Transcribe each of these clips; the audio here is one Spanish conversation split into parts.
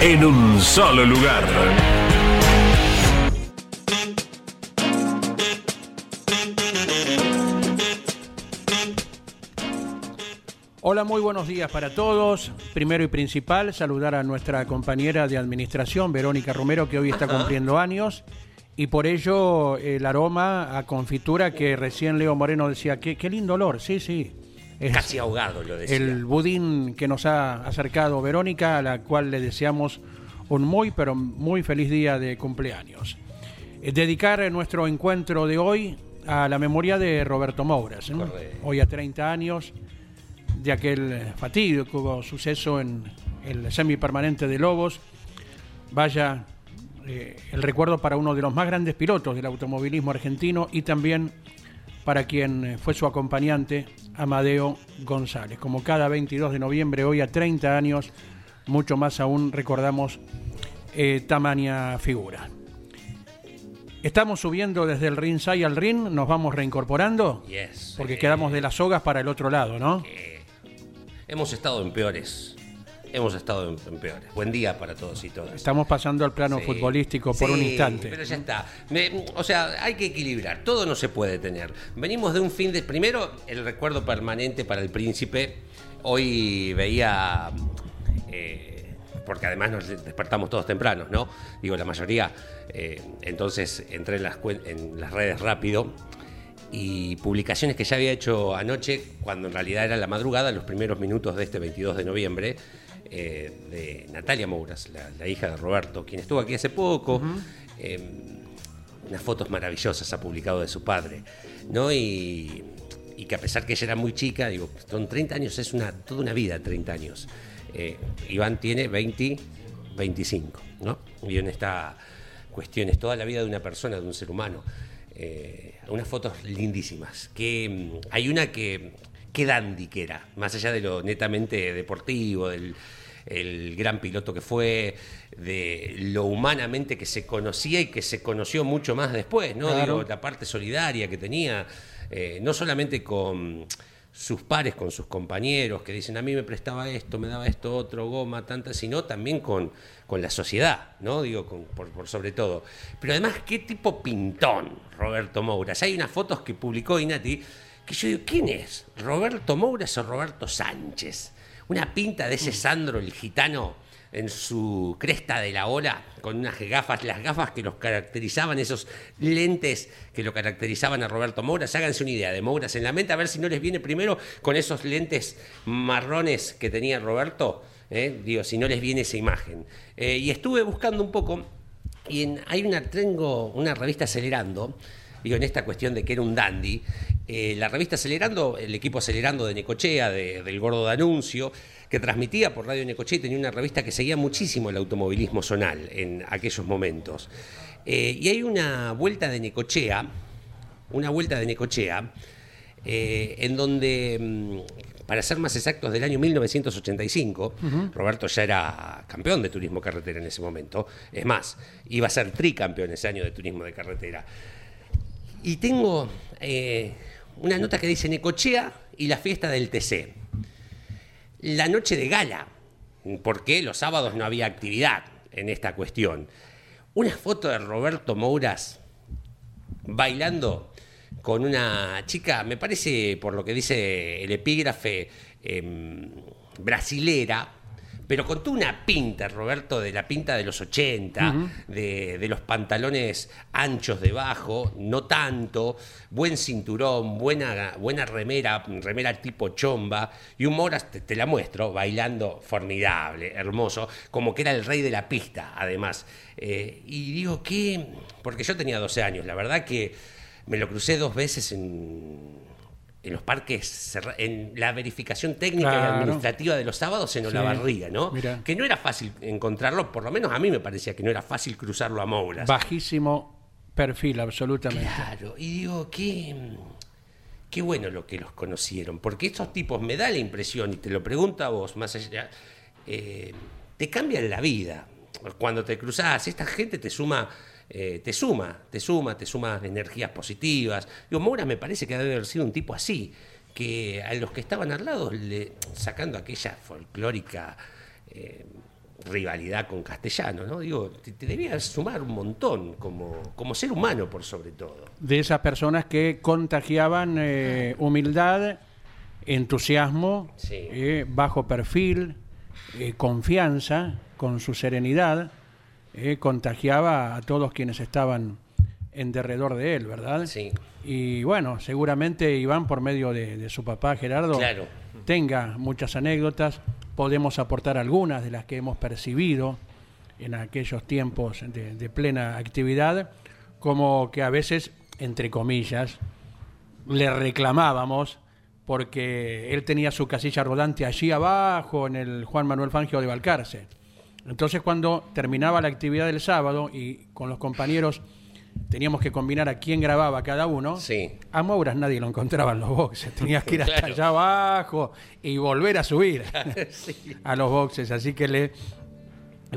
en un solo lugar. Hola, muy buenos días para todos. Primero y principal, saludar a nuestra compañera de administración, Verónica Romero, que hoy está cumpliendo años. Y por ello el aroma a confitura que recién Leo Moreno decía, qué, qué lindo olor, sí, sí. Es Casi ahogado lo decía. el budín que nos ha acercado Verónica, a la cual le deseamos un muy, pero muy feliz día de cumpleaños. Eh, Dedicar nuestro encuentro de hoy a la memoria de Roberto Mouras. ¿no? Correcto. Hoy a 30 años de aquel fatídico suceso en el semipermanente de Lobos. Vaya eh, el recuerdo para uno de los más grandes pilotos del automovilismo argentino y también para quien eh, fue su acompañante, Amadeo González. Como cada 22 de noviembre, hoy a 30 años, mucho más aún recordamos eh, tamaña figura. Estamos subiendo desde el ringside al ring, nos vamos reincorporando, Yes. porque Eh, quedamos de las sogas para el otro lado, ¿no? Hemos estado en peores. Hemos estado en, peores. Buen día para todos y todas. Estamos pasando al plano Sí. futbolístico por un instante. Pero ya está. Me- o sea, hay que equilibrar. Todo no se puede tener. Venimos de un fin de. Primero, el recuerdo permanente para el príncipe. Hoy veía. eh, porque además nos despertamos todos tempranos, ¿no? Digo, la mayoría. Eh, entonces entré en las, en las redes rápido y publicaciones que ya había hecho anoche, cuando en realidad era la madrugada, los primeros minutos de este 22 de noviembre, eh, de Natalia Mouras, la, la hija de Roberto, quien estuvo aquí hace poco. eh, unas fotos maravillosas ha publicado de su padre, ¿no? Y, y que a pesar que ella era muy chica, digo, son 30 años, es una, toda una vida, 30 años. Eh, Iván tiene 20, 25, ¿no? Y en esta cuestión es toda la vida de una persona, de un ser humano. Eh, unas fotos lindísimas. Que mm, hay una que, que dandy que era, más allá de lo netamente deportivo, del el gran piloto que fue, de lo humanamente que se conocía y que se conoció mucho más después, ¿no? Claro. Digo, la parte solidaria que tenía, eh, no solamente con sus pares, con sus compañeros, que dicen a mí me prestaba esto, me daba esto otro, goma, tanta, sino también con, con la sociedad, ¿no? Digo, con- por, por sobre todo. Pero además, qué tipo pintón, Roberto Mouras. Hay unas fotos que publicó Inati que yo digo, ¿quién es? ¿Roberto Mouras o Roberto Sánchez? Una pinta de ese Sandro, el gitano, en su cresta de la ola, con unas gafas, las gafas que los caracterizaban, esos lentes que lo caracterizaban a Roberto Mouras. Háganse una idea de Mouras en la mente, a ver si no les viene primero con esos lentes marrones que tenía Roberto, ¿eh? digo, si no les viene esa imagen. Eh, y estuve buscando un poco, y hay una, tengo una revista Acelerando, digo, en esta cuestión de que era un dandy, eh, la revista Acelerando, el equipo Acelerando de Necochea, de- del Gordo de Anuncio, que transmitía por Radio Necochea y tenía una revista que seguía muchísimo el automovilismo zonal en aquellos momentos. Eh, y hay una vuelta de Necochea, una vuelta de Necochea, eh, en donde, mm, para ser más exactos, del año 1985, Roberto ya era campeón de turismo carretera en ese momento. Es más, iba a ser tricampeón ese año de turismo de carretera. Y tengo eh, una nota que dice Necochea y la fiesta del TC. La noche de gala, porque los sábados no había actividad en esta cuestión. Una foto de Roberto Mouras bailando con una chica, me parece, por lo que dice el epígrafe, em, brasilera, pero con toda una pinta, Roberto, de la pinta de los 80, de, de los pantalones anchos debajo, no tanto, buen cinturón, buena, buena remera, remera tipo chomba, y un Moras, te, te la muestro, bailando formidable, hermoso, como que era el rey de la pista, además. Eh, y digo, ¿qué? Porque yo tenía 12 años, la verdad que me lo crucé dos veces en, en los parques, en la verificación técnica Claro. y administrativa de los sábados en Sí. Olavarría, ¿no? Mirá. Que no era fácil encontrarlo, por lo menos a mí me parecía que no era fácil cruzarlo a Mouras. Bajísimo perfil, absolutamente. Claro, y digo, qué, qué bueno lo que los conocieron, porque estos tipos me da la impresión, y te lo pregunto a vos, más allá, eh, te cambian la vida. Cuando te cruzás, esta gente te suma, eh, te suma, te suma, te suma energías positivas. Digo, Moura me parece que debe haber sido un tipo así, que a los que estaban al lado, le, sacando aquella folclórica eh, rivalidad con castellano, ¿no? Digo, te, te debía sumar un montón como, como ser humano por sobre todo. De esas personas que contagiaban eh, humildad, entusiasmo, Sí. bajo perfil, confianza, con su serenidad, eh, contagiaba a todos quienes estaban en derredor de él, ¿verdad? Sí. Y bueno, seguramente Iván, por medio de, de su papá Gerardo, Claro. tenga muchas anécdotas. Podemos aportar algunas de las que hemos percibido en aquellos tiempos de, de plena actividad, como que a veces, entre comillas, le reclamábamos porque él tenía su casilla rodante allí abajo en el Juan Manuel Fangio de Balcarce. Entonces cuando terminaba la actividad del sábado y con los compañeros teníamos que combinar a quién grababa cada uno, Sí. a Mouras nadie lo encontraba en los boxes, tenías que ir hasta Claro. allá abajo y volver a subir a los boxes, así que le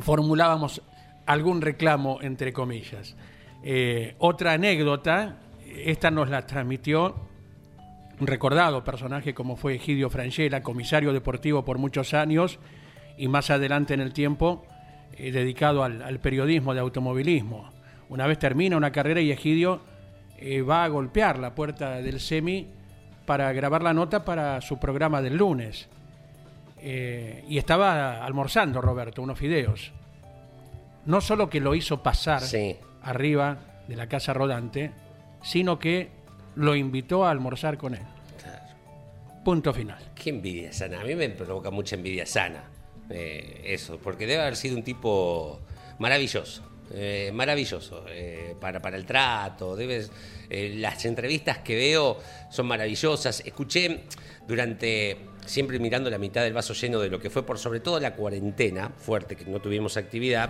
formulábamos algún reclamo entre comillas. Eh, otra anécdota, esta nos la transmitió un recordado personaje como fue Egidio Frangela, comisario deportivo por muchos años y más adelante en el tiempo eh, dedicado al, al periodismo de automovilismo. Una vez termina una carrera y Egidio eh, va a golpear la puerta del semi para grabar la nota para su programa del lunes. Eh, y estaba almorzando Roberto unos fideos. No solo que lo hizo pasar Sí. arriba de la casa rodante, sino que lo invitó a almorzar con él. Punto final. Qué envidia sana. A mí me provoca mucha envidia sana. Eh, eso, porque debe haber sido un tipo maravilloso. eh, maravilloso eh, para, para el trato. Debes, eh, las entrevistas que veo son maravillosas. Escuché durante, siempre mirando la mitad del vaso lleno de lo que fue por sobre todo la cuarentena fuerte, que no tuvimos actividad.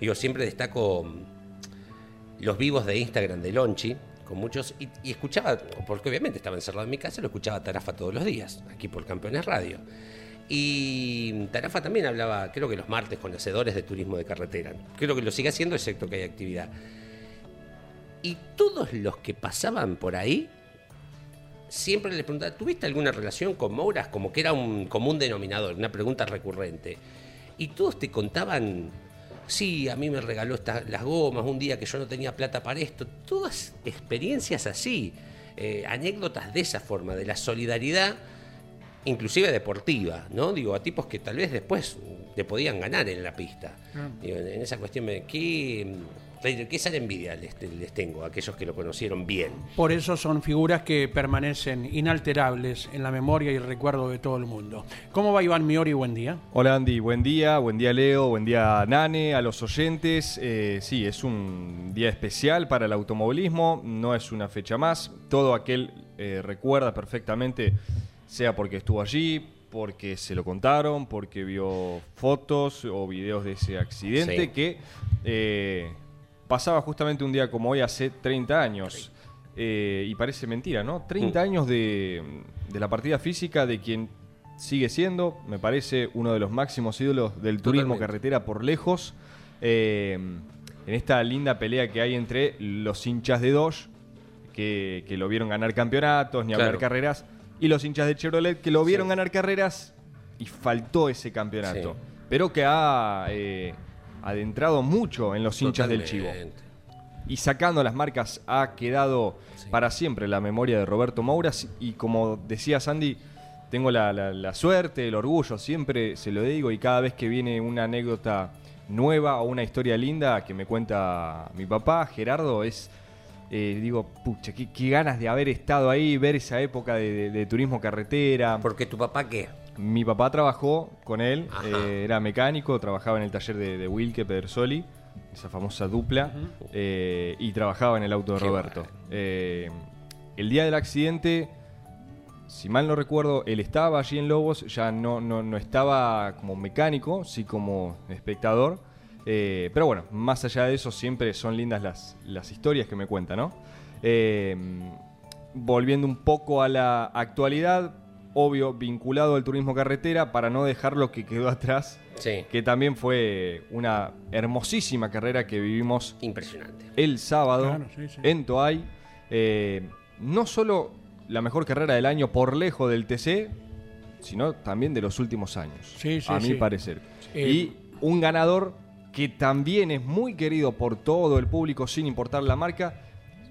Digo, siempre destaco los vivos de Instagram de Lonchi, con muchos, y, y escuchaba, porque obviamente estaba encerrado en mi casa, lo escuchaba a Tarafa todos los días, aquí por Campeones Radio. Y Tarafa también hablaba, creo que los martes, con hacedores de turismo de carretera. Creo que lo sigue haciendo, excepto que hay actividad. Y todos los que pasaban por ahí, siempre les preguntaba, ¿tuviste alguna relación con Mouras? Como que era un común denominador, una pregunta recurrente. Y todos te contaban, sí, a mí me regaló esta- las gomas un día que yo no tenía plata para esto. Todas experiencias así, eh, anécdotas de esa forma, de la solidaridad, inclusive deportiva, ¿no? Digo, a tipos que tal vez después te podían ganar en la pista. Digo, en esa cuestión, me, ¿qué, qué sal envidia les, les tengo a aquellos que lo conocieron bien? Por eso son figuras que permanecen inalterables en la memoria y el recuerdo de todo el mundo. ¿Cómo va Iván Miori? Buen día. Hola Andy, buen día, buen día Leo, buen día Nane, a los oyentes. Eh, sí, es un día especial para el automovilismo, no es una fecha más. Todo aquel eh, recuerda perfectamente, sea porque estuvo allí, porque se lo contaron, porque vio fotos o videos de ese accidente Sí. que eh, pasaba justamente un día como hoy hace 30 años. Eh, y parece mentira, ¿no? 30 Mm. años de, de la partida física de quien sigue siendo, me parece, uno de los máximos ídolos del turismo Totalmente. carretera por lejos. Eh, en esta linda pelea que hay entre los hinchas de Dodge, que, que lo vieron ganar campeonatos, ni hablar Claro. carreras, y los hinchas de Chevrolet, que lo vieron Sí. ganar carreras y faltó ese campeonato. Sí. Pero que ha eh, adentrado mucho en los hinchas del Chivo y sacando las marcas ha quedado Sí. para siempre la memoria de Roberto Mouras y como decía Sandy, tengo la, la- la suerte, el orgullo, siempre se lo digo y cada vez que viene una anécdota nueva o una historia linda que me cuenta mi papá, Gerardo, es, eh, digo, pucha, qué, qué ganas de haber estado ahí, ver esa época de, de- de turismo carretera. Porque tu papá, ¿qué? Mi papá trabajó con él, eh, era mecánico, trabajaba en el taller de, de Wilke Pedersoli, esa famosa dupla, eh, y trabajaba en el auto de Qué Roberto. El día del accidente, si mal no recuerdo, él estaba allí en Lobos, ya no, no, no estaba como mecánico, sí como espectador. Eh, pero bueno, más allá de eso, siempre son lindas las, las historias que me cuenta, ¿no? Eh, volviendo un poco a la actualidad, obvio, vinculado al turismo carretera, para no dejar lo que quedó atrás, Sí. que también fue una hermosísima carrera que vivimos Impresionante. el sábado Claro, sí, sí. en Toay. Eh, no solo la mejor carrera del año por lejos del TC, sino también de los últimos años, Sí, sí, a mi sí. parecer. Eh, y un ganador que también es muy querido por todo el público sin importar la marca.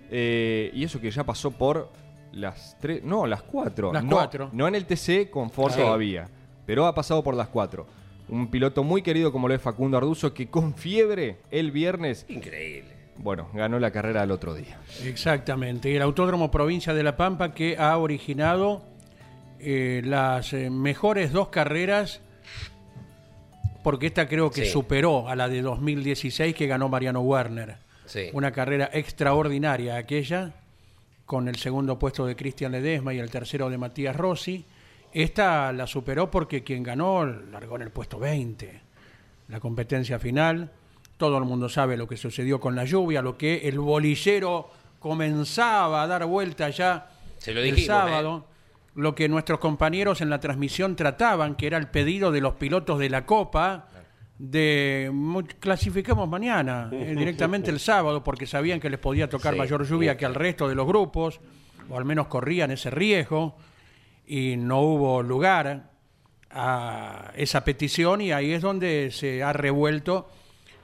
eh, y eso que ya pasó por las tres, no, las cuatro. Las No, cuatro. No en el TC con Ford Sí. todavía, pero ha pasado por las cuatro. Un piloto muy querido como lo es Facundo Arduzo, que con fiebre el viernes Increíble. bueno, ganó la carrera el otro día. Exactamente. Y el Autódromo Provincia de La Pampa que ha originado eh, las eh, mejores dos carreras, porque esta creo que Sí. superó a la de 2016 que ganó Mariano Werner. Sí. Una carrera extraordinaria aquella, con el segundo puesto de Cristian Ledesma y el tercero de Matías Rossi. Esta la superó porque quien ganó largó en el puesto 20. La competencia final, todo el mundo sabe lo que sucedió con la lluvia, lo que el bolillero comenzaba a dar vuelta ya Se lo el dijimos, sábado, lo que nuestros compañeros en la transmisión trataban, que era el pedido de los pilotos de la Copa, de clasificamos mañana, eh, directamente el sábado, porque sabían que les podía tocar Sí, mayor lluvia sí. que al resto de los grupos, o al menos corrían ese riesgo, y no hubo lugar a esa petición, y ahí es donde se ha revuelto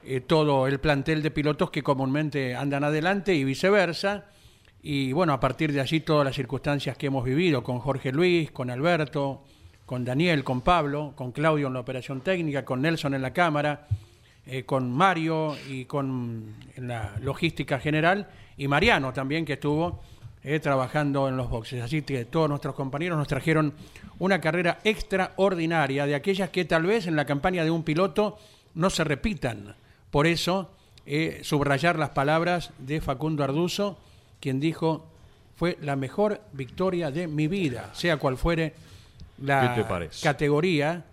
eh, todo el plantel de pilotos que comúnmente andan adelante y viceversa. Y bueno, a partir de allí todas las circunstancias que hemos vivido con Jorge Luis, con Alberto, con Daniel, con Pablo, con Claudio en la operación técnica, con Nelson en la cámara, eh, con Mario y con en la logística general, y Mariano también que estuvo eh, trabajando en los boxes. Así que todos nuestros compañeros nos trajeron una carrera extraordinaria, de aquellas que tal vez en la campaña de un piloto no se repitan. Por eso, eh, subrayar las palabras de Facundo Arduzo, quien dijo, fue la mejor victoria de mi vida, sea cual fuere la categoría,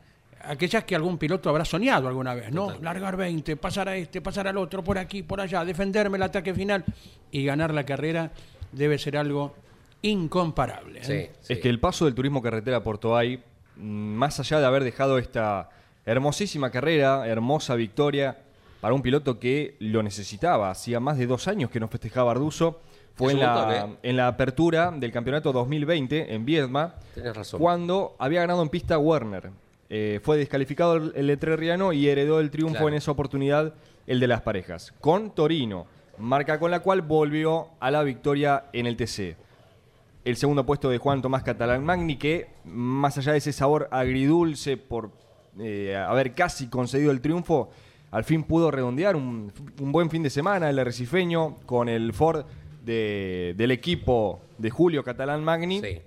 aquellas que algún piloto habrá soñado alguna vez, ¿no? Largar 20, pasar a este, pasar al otro, por aquí, por allá, defenderme el ataque final y ganar la carrera debe ser algo incomparable. ¿eh? Sí, sí. Es que el paso del turismo carretera por Toay, mm, más allá de haber dejado esta hermosísima carrera, hermosa victoria para un piloto que lo necesitaba, hacía más de dos años que no festejaba Arduzo, fue en la, ¿eh? en la apertura del campeonato 2020 en Viedma, Tenés razón. cuando había ganado en pista Werner. Eh, fue descalificado el, el entrerriano y heredó el triunfo Claro. en esa oportunidad el de las parejas, con Torino, marca con la cual volvió a la victoria en el TC el segundo puesto de Juan Tomás Catalán Magni, que más allá de ese sabor agridulce por eh, haber casi concedido el triunfo, al fin pudo redondear un, un buen fin de semana el arrecifeño con el Ford de- del equipo de Julio Catalán Magni Sí.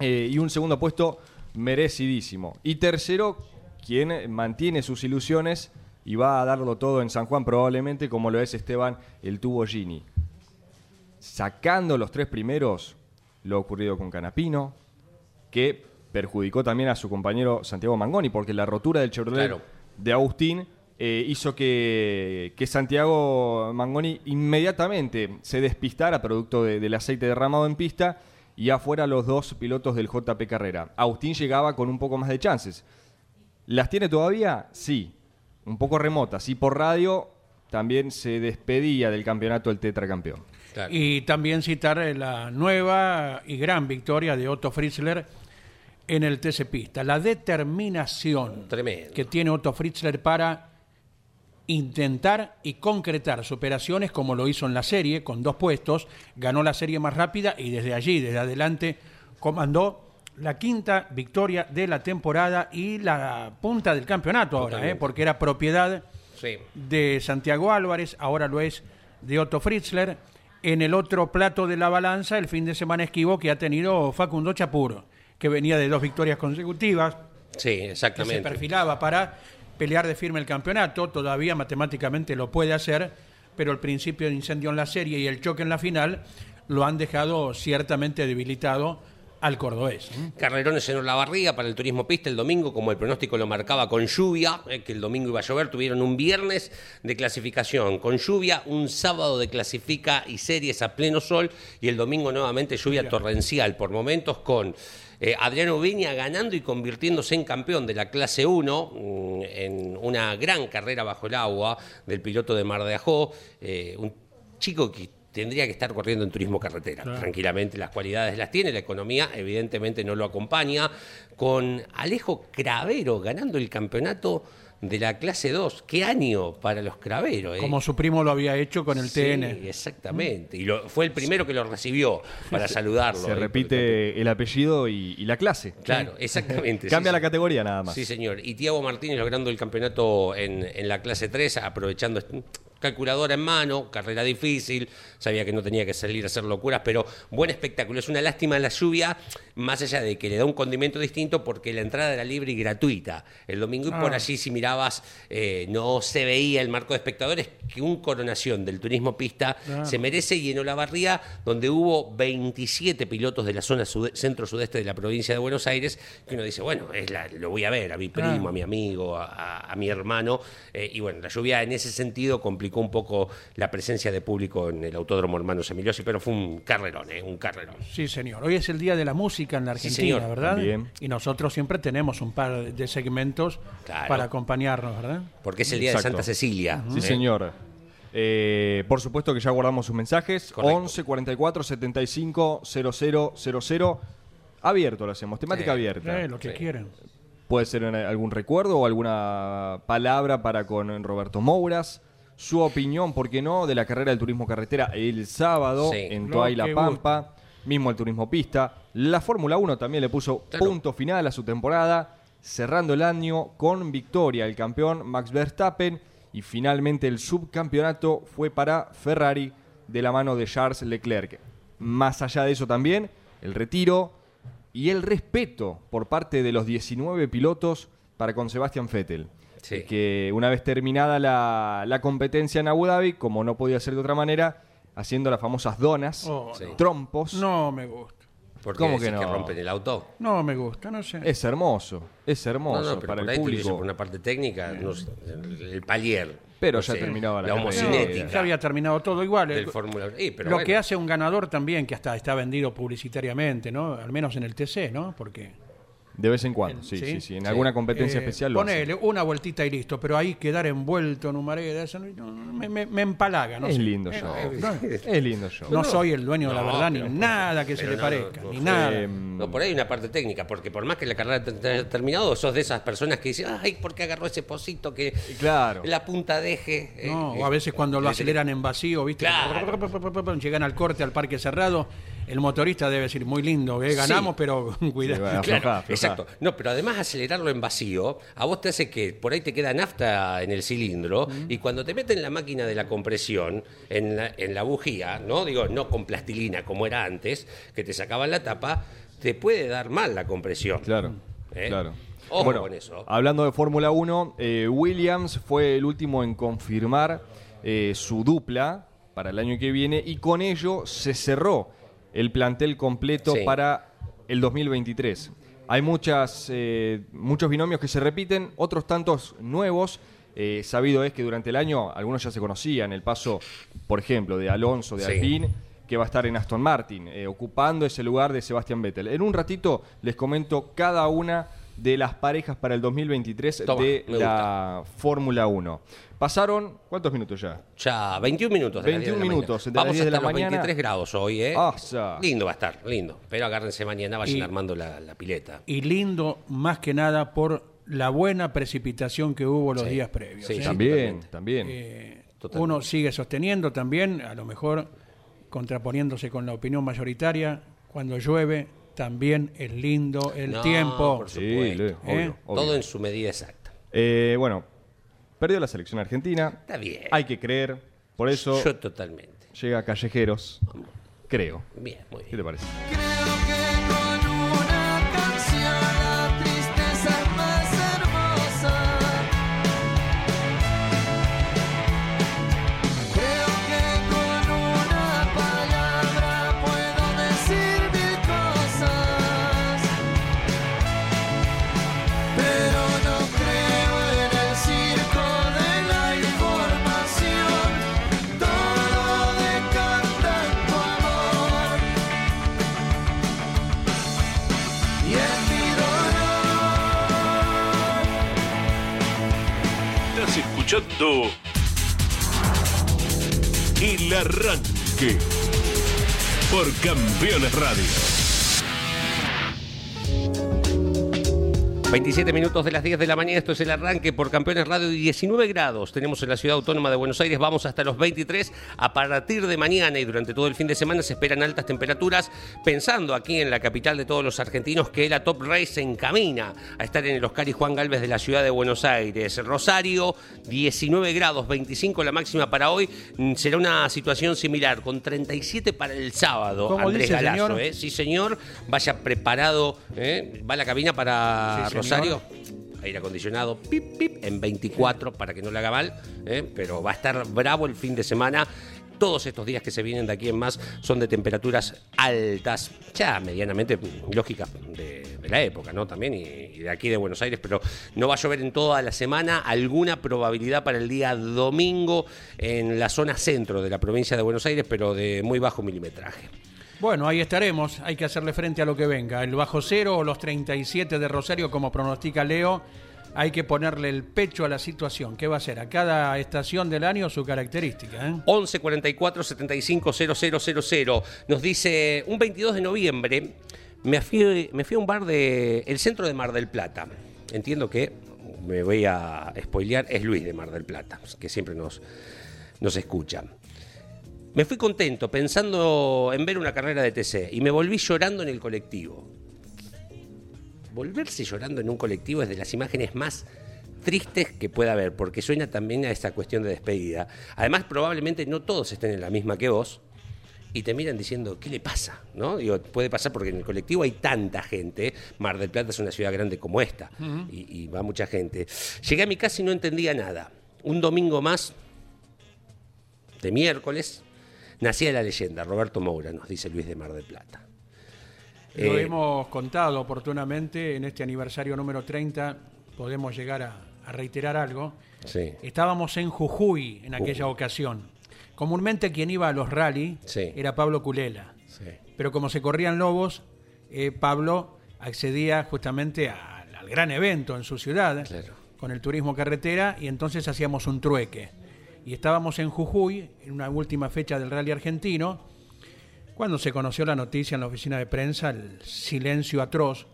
eh, y un segundo puesto merecidísimo. Y tercero, quien mantiene sus ilusiones y va a darlo todo en San Juan probablemente como lo es Esteban el Tubo Gini sacando los tres primeros, lo ocurrido con Canapino, que perjudicó también a su compañero Santiago Mangoni, porque la rotura del Chevrolet Claro. de Agustín eh, hizo que, que Santiago Mangoni inmediatamente se despistara producto de- del aceite derramado en pista y afuera los dos pilotos del JP Carrera. Agustín llegaba con un poco más de chances. ¿Las tiene todavía? Sí. Un poco remotas. Y por radio también se despedía del campeonato el tetracampeón. Claro. Y también citar eh, la nueva y gran victoria de Otto Fritzler en el TC Pista. La determinación Tremendo. que tiene Otto Fritzler para intentar y concretar superaciones como lo hizo en la serie, con dos puestos, ganó la serie más rápida y desde allí, desde adelante, comandó la quinta victoria de la temporada y la punta del campeonato ahora, ¿eh? Porque era propiedad Sí. de Santiago Álvarez, ahora lo es de Otto Fritzler. En el otro plato de la balanza, el fin de semana esquivo que ha tenido Facundo Chapuro, que venía de dos victorias consecutivas, Sí, que se exactamente. perfilaba para pelear de firme el campeonato, todavía matemáticamente lo puede hacer, pero el principio de incendio en la serie y el choque en la final lo han dejado ciertamente debilitado al cordobés. ¿eh? Carrerones en la barriga para el turismo pista el domingo, como el pronóstico lo marcaba con lluvia, eh, que el domingo iba a llover, tuvieron un viernes de clasificación con lluvia, un sábado de clasifica y series a pleno sol y el domingo nuevamente lluvia torrencial por momentos con eh, Adriano Viña ganando y convirtiéndose en campeón de la clase 1 mm, en una gran carrera bajo el agua del piloto de Mar de Ajó, eh, un chico que tendría que estar corriendo en turismo carretera. Tranquilamente las cualidades las tiene, la economía evidentemente no lo acompaña. Con Alejo Cravero ganando el campeonato de la clase 2. ¿Qué año para los Cravero? eh? Como su primo lo había hecho con el Sí, TN. exactamente. Y lo- fue el primero que lo recibió para saludarlo. Se eh, repite el apellido y, y la clase. Claro, exactamente. Cambia sí, la sí. categoría nada más. Sí, señor. Y Tiago Martínez logrando el campeonato en, en la clase 3, aprovechando calculadora en mano, carrera difícil, sabía que no tenía que salir a hacer locuras, pero buen espectáculo. Es una lástima la lluvia, más allá de que le da un condimento distinto, porque la entrada era libre y gratuita. El domingo y por Ah. allí, si mirabas, eh, no se veía el marco de espectadores, que un coronación del turismo pista Ah. se merece y en Olavarría, donde hubo 27 pilotos de la zona sude- centro-sudeste de la provincia de Buenos Aires, que uno dice, bueno, es la- lo voy a ver, a mi primo, Ah. a mi amigo, a, a- a mi hermano, eh, y bueno, la lluvia en ese sentido complicó un poco la presencia de público en el Autódromo Hermanos Emiliosi, pero fue un carrerón, eh, un carrerón. Sí, señor. Hoy es el Día de la Música en la Sí, Argentina, señor. ¿verdad? También. Y nosotros siempre tenemos un par de segmentos Claro. para acompañarnos, ¿verdad? Porque es el día Exacto. de Santa Cecilia. Sí, ¿eh? señor. Eh, por supuesto que ya guardamos sus mensajes. Correcto. 11 44 75 00 00. Abierto lo hacemos, temática abierta. Eh, lo que Sí. quieran. Puede ser algún recuerdo o alguna palabra para con Roberto Mouras. Su opinión, ¿por qué no?, de la carrera del turismo carretera el sábado Sí. en Lo Toay La Pampa. Mismo el turismo pista. La Fórmula 1 también le puso Claro. punto final a su temporada, cerrando el año con victoria. El campeón Max Verstappen y finalmente el subcampeonato fue para Ferrari de la mano de Charles Leclerc. Más allá de eso también, el retiro y el respeto por parte de los 19 pilotos para con Sebastian Vettel. Sí. Que una vez terminada la, la competencia en Abu Dhabi, como no podía ser de otra manera, haciendo las famosas donas, Oh, Sí. trompos. No me gusta. Porque ¿Cómo decís que no? rompen el auto. No me gusta, no sé. Es hermoso, es hermoso No, no, pero para por el ahí público. por una parte técnica, no sé, el, palier. Pero no ya sé, terminaba la la homocinética ya había terminado todo igual. del Eh, Fórmula 1. Eh, pero lo bueno, que hace un ganador también, que hasta está vendido publicitariamente, ¿no? Al menos en el TC, ¿no? Porque De vez en cuando, sí, Sí. sí, sí. En Sí. alguna competencia Eh, especial lo ponele hacen. una vueltita y listo, pero ahí quedar envuelto en humareda, eso no- no- me, me- me empalaga, ¿no? Es sé. lindo Eh, show. eh, no, Es lindo show. no soy el dueño de la verdad, pero- ni nada que se le parezca, no, ni nada. Eh, No, por ahí hay una parte técnica, porque por más que la carrera te- haya terminado, sos de esas personas que dicen, ay, ¿por qué agarró ese pocito que Claro. la punta deje? eh, No, eh, o a veces cuando lo eh, aceleran en vacío, ¿viste? Claro. Llegan al corte, al parque cerrado, el motorista debe decir, muy lindo, ¿eh? ganamos, Sí. pero cuidado. Claro, exacto. No, pero además acelerarlo en vacío, a vos te hace que por ahí te queda nafta en el cilindro y cuando te meten la máquina de la compresión en la, en la bujía, no digo no con plastilina como era antes, que te sacaban la tapa, te puede dar mal la compresión. Claro, ¿Eh? claro. Ojo bueno, con eso. hablando de Fórmula 1, eh, Williams fue el último en confirmar eh, su dupla para el año que viene y con ello se cerró el plantel completo Sí. para el 2023. Hay muchas, eh, muchos binomios que se repiten, otros tantos nuevos. Eh, sabido es que durante el año algunos ya se conocían, el paso, por ejemplo, de Alonso, de Sí. Alpine, que va a estar en Aston Martin, eh, ocupando ese lugar de Sebastián Vettel. En un ratito les comento cada una de las parejas para el 2023 Toma, de la Fórmula 1. Pasaron, ¿cuántos minutos ya? Ya, 21 minutos. de las 21 10 de la minutos, entre las Vamos 10 de la los mañana. 23 grados hoy, ¿eh? Lindo va a estar, lindo. Pero agárrense mañana, vayan Y- armando la, la pileta. Y lindo más que nada por la buena precipitación que hubo los Sí, días previos. sí, ¿eh? también, totalmente. también. Eh, Totalmente. uno sigue sosteniendo también, a lo mejor contraponiéndose con la opinión mayoritaria, cuando llueve también es lindo el No, tiempo. por supuesto. Obvio, ¿Eh? obvio. Todo en su medida exacta. Eh, bueno, perdió la selección argentina. Está bien. Hay que creer. Por eso Yo totalmente. llega Callejeros. Creo. Bien, muy ¿Qué bien. te parece? Creo escuchando El Arranque por Campeones Radio. 27 minutos de las 10 de la mañana, esto es el arranque por Campeones Radio, 19 grados tenemos en la ciudad autónoma de Buenos Aires, vamos hasta los 23 a partir de mañana y durante todo el fin de semana se esperan altas temperaturas, pensando aquí en la capital de todos los argentinos que la Top Race se encamina a estar en el Oscar y Juan Galvez de la ciudad de Buenos Aires. Rosario, 19 grados, 25 la máxima para hoy, Mm, será una situación similar, con 37 para el sábado, ¿Cómo Andrés dice, Galazo, señor? ¿eh? Sí, señor, vaya preparado, ¿eh? va a la cabina para Sí. Rosario, aire acondicionado, pip, pip, en 24 para que no le haga mal, ¿eh? pero va a estar bravo el fin de semana. Todos estos días que se vienen de aquí en más son de temperaturas altas, ya medianamente lógicas de, de la época, ¿no? También y, y de aquí de Buenos Aires, pero no va a llover en toda la semana. Alguna probabilidad para el día domingo en la zona centro de la provincia de Buenos Aires, pero de muy bajo milimetraje. Bueno, ahí estaremos. Hay que hacerle frente a lo que venga. El bajo cero o los 37 de Rosario, como pronostica Leo, hay que ponerle el pecho a la situación. ¿Qué va a ser? A cada estación del año su característica. ¿eh? 11 44 75 000. Nos dice, un 22 de noviembre me fui, a un bar de el centro de Mar del Plata. Entiendo que, me voy a spoilear, es Luis de Mar del Plata, que siempre nos, nos escucha. Me fui contento pensando en ver una carrera de TC y me volví llorando en el colectivo. Volverse llorando en un colectivo es de las imágenes más tristes que pueda haber, porque suena también a esa cuestión de despedida. Además, probablemente no todos estén en la misma que vos y te miran diciendo, ¿qué le pasa? ¿No? Digo, puede pasar porque en el colectivo hay tanta gente. Mar del Plata es una ciudad grande como esta y, y va mucha gente. Llegué a mi casa y no entendía nada. Un domingo más, de miércoles, nacía la leyenda. Roberto Moura, nos dice Luis de Mar del Plata. Lo Eh, hemos contado oportunamente en este aniversario número 30. Podemos llegar a, a reiterar algo. Sí. Estábamos en Jujuy en aquella ocasión. Comúnmente quien iba a los rally Sí. era Pablo Culela. Sí. Pero como se corrían lobos, eh, Pablo accedía justamente al, al gran evento en su ciudad, Claro. con el turismo carretera, y entonces hacíamos un trueque. Y estábamos en Jujuy, en una última fecha del rally argentino, cuando se conoció la noticia en la oficina de prensa, el silencio atroz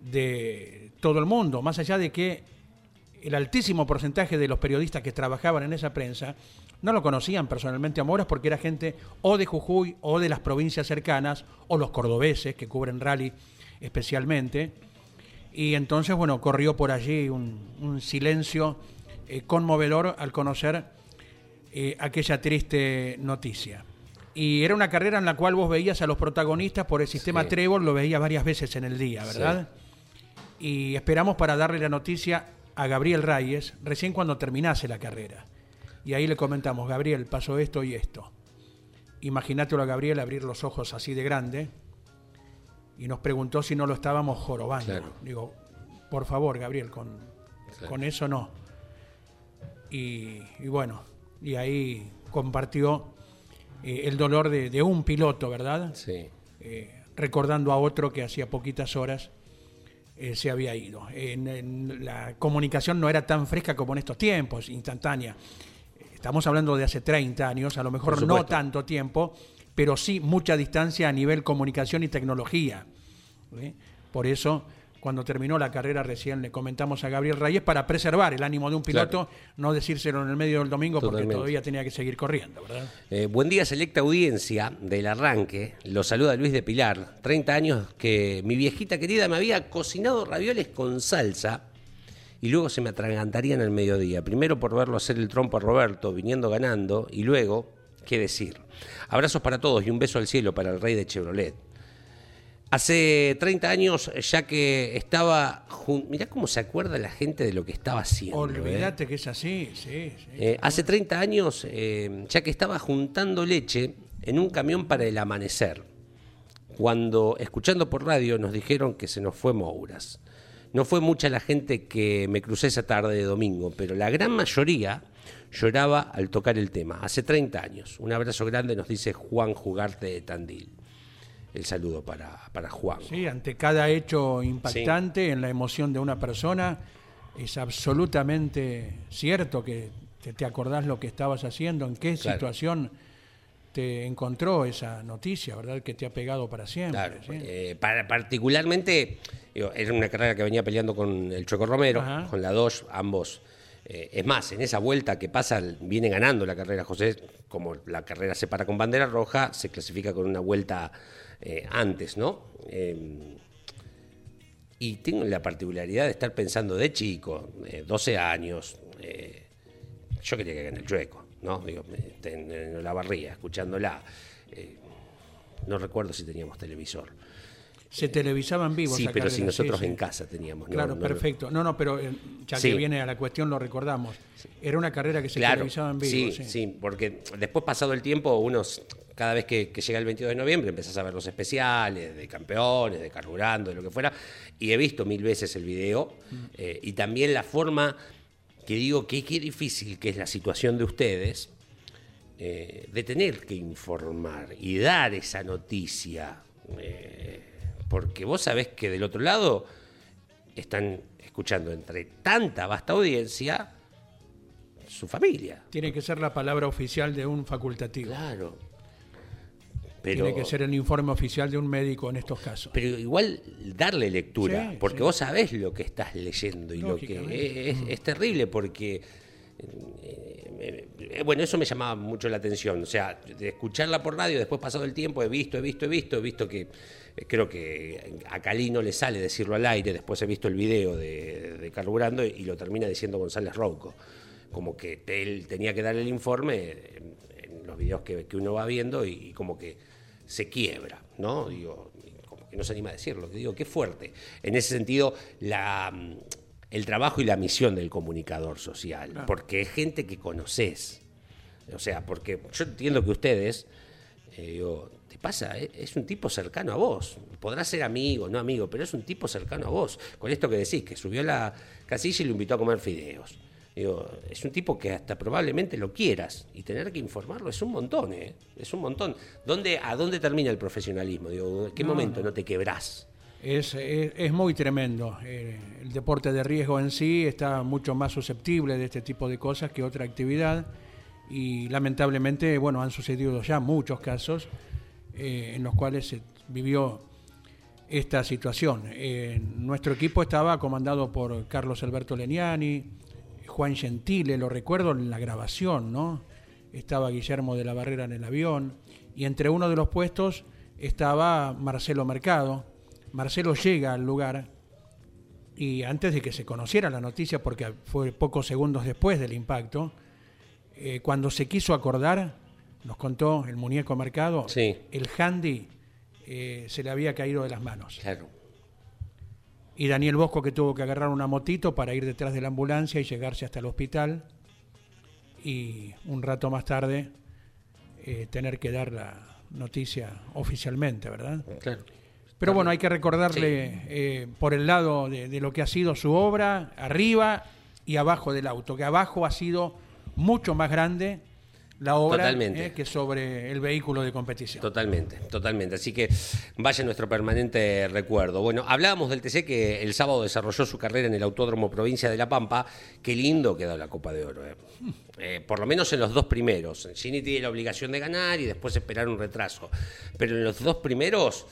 de todo el mundo, más allá de que el altísimo porcentaje de los periodistas que trabajaban en esa prensa no lo conocían personalmente a Moras porque era gente o de Jujuy o de las provincias cercanas o los cordobeses que cubren rally especialmente. Y entonces, bueno, corrió por allí un, silencio eh, conmovedor al conocer eh, aquella triste noticia. Y era una carrera en la cual vos veías a los protagonistas por el sistema Sí. Trébol, lo veías varias veces en el día, ¿verdad? y esperamos para darle la noticia a Gabriel Reyes recién cuando terminase la carrera. Y ahí le comentamos, Gabriel, pasó esto y esto. Imagínatelo a Gabriel abrir los ojos así de grande y nos preguntó si no lo estábamos jorobando. Claro. Digo, por favor, Gabriel, con, Claro. con eso no. Y, y bueno, y ahí compartió eh, el dolor de, de un piloto, ¿verdad? Sí. eh, recordando a otro que hacía poquitas horas eh, se había ido. En- en la comunicación no era tan fresca como en estos tiempos, instantánea. Estamos hablando de hace 30 años, a lo mejor no tanto tiempo, pero sí mucha distancia a nivel comunicación y tecnología. Por eso cuando terminó la carrera recién le comentamos a Gabriel Reyes para preservar el ánimo de un piloto, no decírselo en el medio del domingo Totalmente. porque todavía tenía que seguir corriendo, ¿verdad? Eh, buen día, selecta audiencia del arranque. Lo saluda Luis de Pilar. 30 años que mi viejita querida me había cocinado ravioles con salsa y luego se me atragantarían al mediodía. Primero por verlo hacer el trompo a Roberto, viniendo ganando, y luego, ¿qué decir? Abrazos para todos y un beso al cielo para el rey de Chevrolet. Hace 30 años, ya que estaba. Mirá cómo se acuerda la gente de lo que estaba haciendo. ¿eh? Olvídate que es así, sí, sí. Eh, hace 30 años, eh, ya que estaba juntando leche en un camión para el amanecer, cuando escuchando por radio nos dijeron que se nos fue Mouras. No fue mucha la gente que me crucé esa tarde de domingo, pero la gran mayoría lloraba al tocar el tema. Hace 30 años. Un abrazo grande nos dice Juan Jugarte de Tandil. El saludo para, para Juan. Sí, ante cada hecho impactante en la emoción de una persona, es absolutamente cierto que te, te acordás lo que estabas haciendo, en qué Claro. situación te encontró esa noticia, ¿verdad? Que te ha pegado para siempre. Claro, ¿sí? eh, para- particularmente, digo, era una carrera que venía peleando con el Choco Romero, Ajá. con la 2, ambos. Eh, es más, en esa vuelta que pasa, viene ganando la carrera José, como la carrera se para con bandera roja, se clasifica con una vuelta eh, antes, ¿no? Eh, y tengo la particularidad de estar pensando de chico, eh, 12 años, yo quería que gane el chueco, ¿no? Digo, en, en la barría, escuchándola. no recuerdo si teníamos televisor. Se televisaba en vivo. Sí, pero si nosotros sí, en casa teníamos. Claro, No- perfecto. No, no, pero eh, ya Sí. que viene a la cuestión lo recordamos. Era una carrera que se Claro, televisaba en vivo. sí, sí, porque después pasado el tiempo, unos cada vez que, que llega el 22 de noviembre empezás a ver los especiales de campeones, de carburando, de lo que fuera, y he visto mil veces el video, Mm. eh, y también la forma que digo que qué difícil que es la situación de ustedes, eh, de tener que informar y dar esa noticia, eh, porque vos sabés que del otro lado están escuchando entre tanta vasta audiencia su familia. Tiene que ser la palabra oficial de un facultativo. Claro. Pero, Tiene que ser el informe oficial de un médico en estos casos. pero igual darle lectura, Sí, porque sí. vos sabés lo que estás leyendo y lo que es, es terrible porque eh, eh, bueno, eso me llamaba mucho la atención, o sea, de escucharla por radio, después pasado el tiempo he visto, he visto, he visto, he visto que creo que a Cali no le sale decirlo al aire, después he visto el video de, de Carburando y lo termina diciendo González Rouco, como que él tenía que dar el informe en, los videos que, que uno va viendo y, y como que se quiebra, ¿no? Digo, como que no se anima a decirlo, que digo, qué fuerte. En ese sentido, la, el trabajo y la misión del comunicador social, porque es gente que conoces. O sea, porque yo entiendo que ustedes, eh, digo, pasa, eh, es un tipo cercano a vos. Podrá ser amigo, no amigo, pero es un tipo cercano a vos. Con esto que decís, que subió a la casilla y lo invitó a comer fideos. Digo, es un tipo que hasta probablemente lo quieras y tener que informarlo es un montón, ¿eh? Es un montón. ¿Dónde, ¿A dónde termina el profesionalismo? Digo, ¿en qué momento no. te quebrás? Es, es- es muy tremendo. Eh, el deporte de riesgo en sí está mucho más susceptible de este tipo de cosas que otra actividad y lamentablemente, bueno, han sucedido ya muchos casos eh, en los cuales se vivió esta situación. Eh, nuestro equipo estaba comandado por Carlos Alberto Leniani, Juan Gentile, lo recuerdo en la grabación, ¿no? Estaba Guillermo de la Barrera en el avión y entre uno de los puestos estaba Marcelo Mercado. Marcelo llega al lugar y antes de que se conociera la noticia, porque fue pocos segundos después del impacto, eh, cuando se quiso acordar, nos contó el muñeco Mercado, Sí. el handy eh, se le había caído de las manos. Claro. Y Daniel Bosco que tuvo que agarrar una motito para ir detrás de la ambulancia y llegarse hasta el hospital. Y un rato más tarde eh, tener que dar la noticia oficialmente, ¿verdad? Claro. Pero bueno, hay que recordarle eh, por el lado de, de lo que ha sido su obra, arriba y abajo del auto, que abajo ha sido mucho más grande la obra Totalmente. eh, que sobre el vehículo de competición. Totalmente, totalmente. Así que vaya nuestro permanente recuerdo. Bueno, hablábamos del TC que el sábado desarrolló su carrera en el Autódromo Provincia de La Pampa. Qué lindo quedó la Copa de Oro. eh. Eh, por lo menos en los dos primeros. Gini tiene la obligación de ganar y después esperar un retraso. Pero en los dos primeros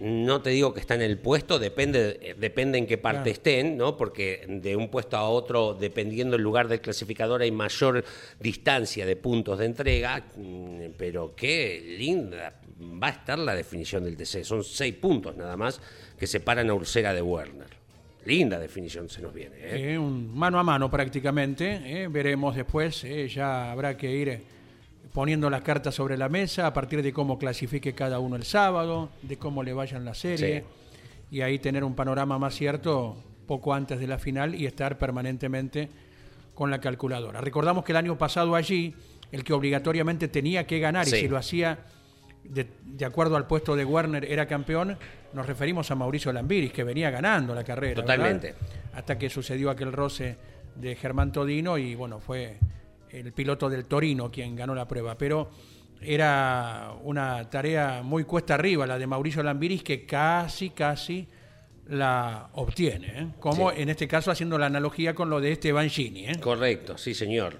No te digo que está en el puesto, depende, eh, depende en qué parte Claro. estén, ¿no? Porque de un puesto a otro, dependiendo del lugar del clasificador, hay mayor distancia de puntos de entrega. mm, Pero qué linda va a estar la definición del TC. Son seis puntos nada más que separan a Ursera de Werner. Linda definición se nos viene, ¿eh? Eh, un mano a mano prácticamente. eh, veremos después, ya habrá que ir poniendo las cartas sobre la mesa a partir de cómo clasifique cada uno el sábado, de cómo le vayan la serie, y ahí tener un panorama más cierto poco antes de la final y estar permanentemente con la calculadora. Recordamos que el año pasado allí, el que obligatoriamente tenía que ganar, y si lo hacía de, de acuerdo al puesto de Werner era campeón, nos referimos a Mauricio Lambiris, que venía ganando la carrera. ¿verdad? Totalmente. Hasta que sucedió aquel roce de Germán Todino y bueno, fue el piloto del Torino quien ganó la prueba. Pero era una tarea muy cuesta arriba la de Mauricio Lambiris que casi, casi la obtiene. ¿eh? Como Sí. en este caso haciendo la analogía con lo de Esteban Gini. ¿eh? Correcto, sí, señor.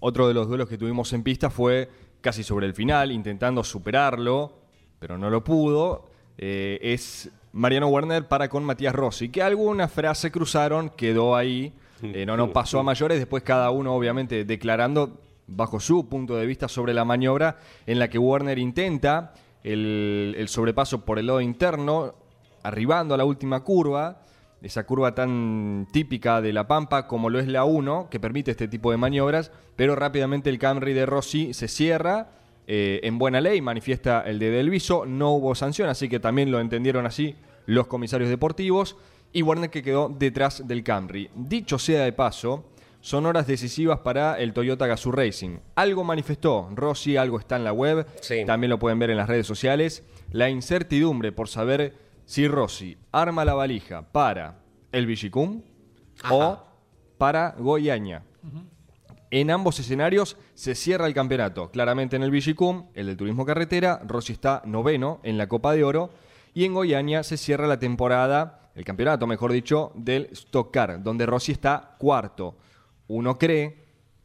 Otro de los duelos que tuvimos en pista fue casi sobre el final, intentando superarlo, pero no lo pudo. eh, es Mariano Werner para con Matías Rossi, que alguna frase cruzaron, quedó ahí, eh, no, pasó a mayores, después cada uno obviamente declarando bajo su punto de vista sobre la maniobra en la que Werner intenta el, el sobrepaso por el lado interno, arribando a la última curva, esa curva tan típica de La Pampa como lo es la 1, que permite este tipo de maniobras, pero rápidamente el Camry de Rossi se cierra. eh, en buena ley, manifiesta el de Delviso, no hubo sanción, así que también lo entendieron así los comisarios deportivos, y Werner que quedó detrás del Camry. Dicho sea de paso, son horas decisivas para el Toyota Gazoo Racing. Algo manifestó Rossi, algo está en la web, Sí. también lo pueden ver en las redes sociales, la incertidumbre por saber si Rossi arma la valija para el Vigicum o para Goiaña. En ambos escenarios se cierra el campeonato. Claramente en el Vigicum, el del turismo carretera, Rossi está noveno en la Copa de Oro. Y en Goiânia se cierra la temporada, el campeonato, mejor dicho, del Stock Car, donde Rossi está cuarto. Uno cree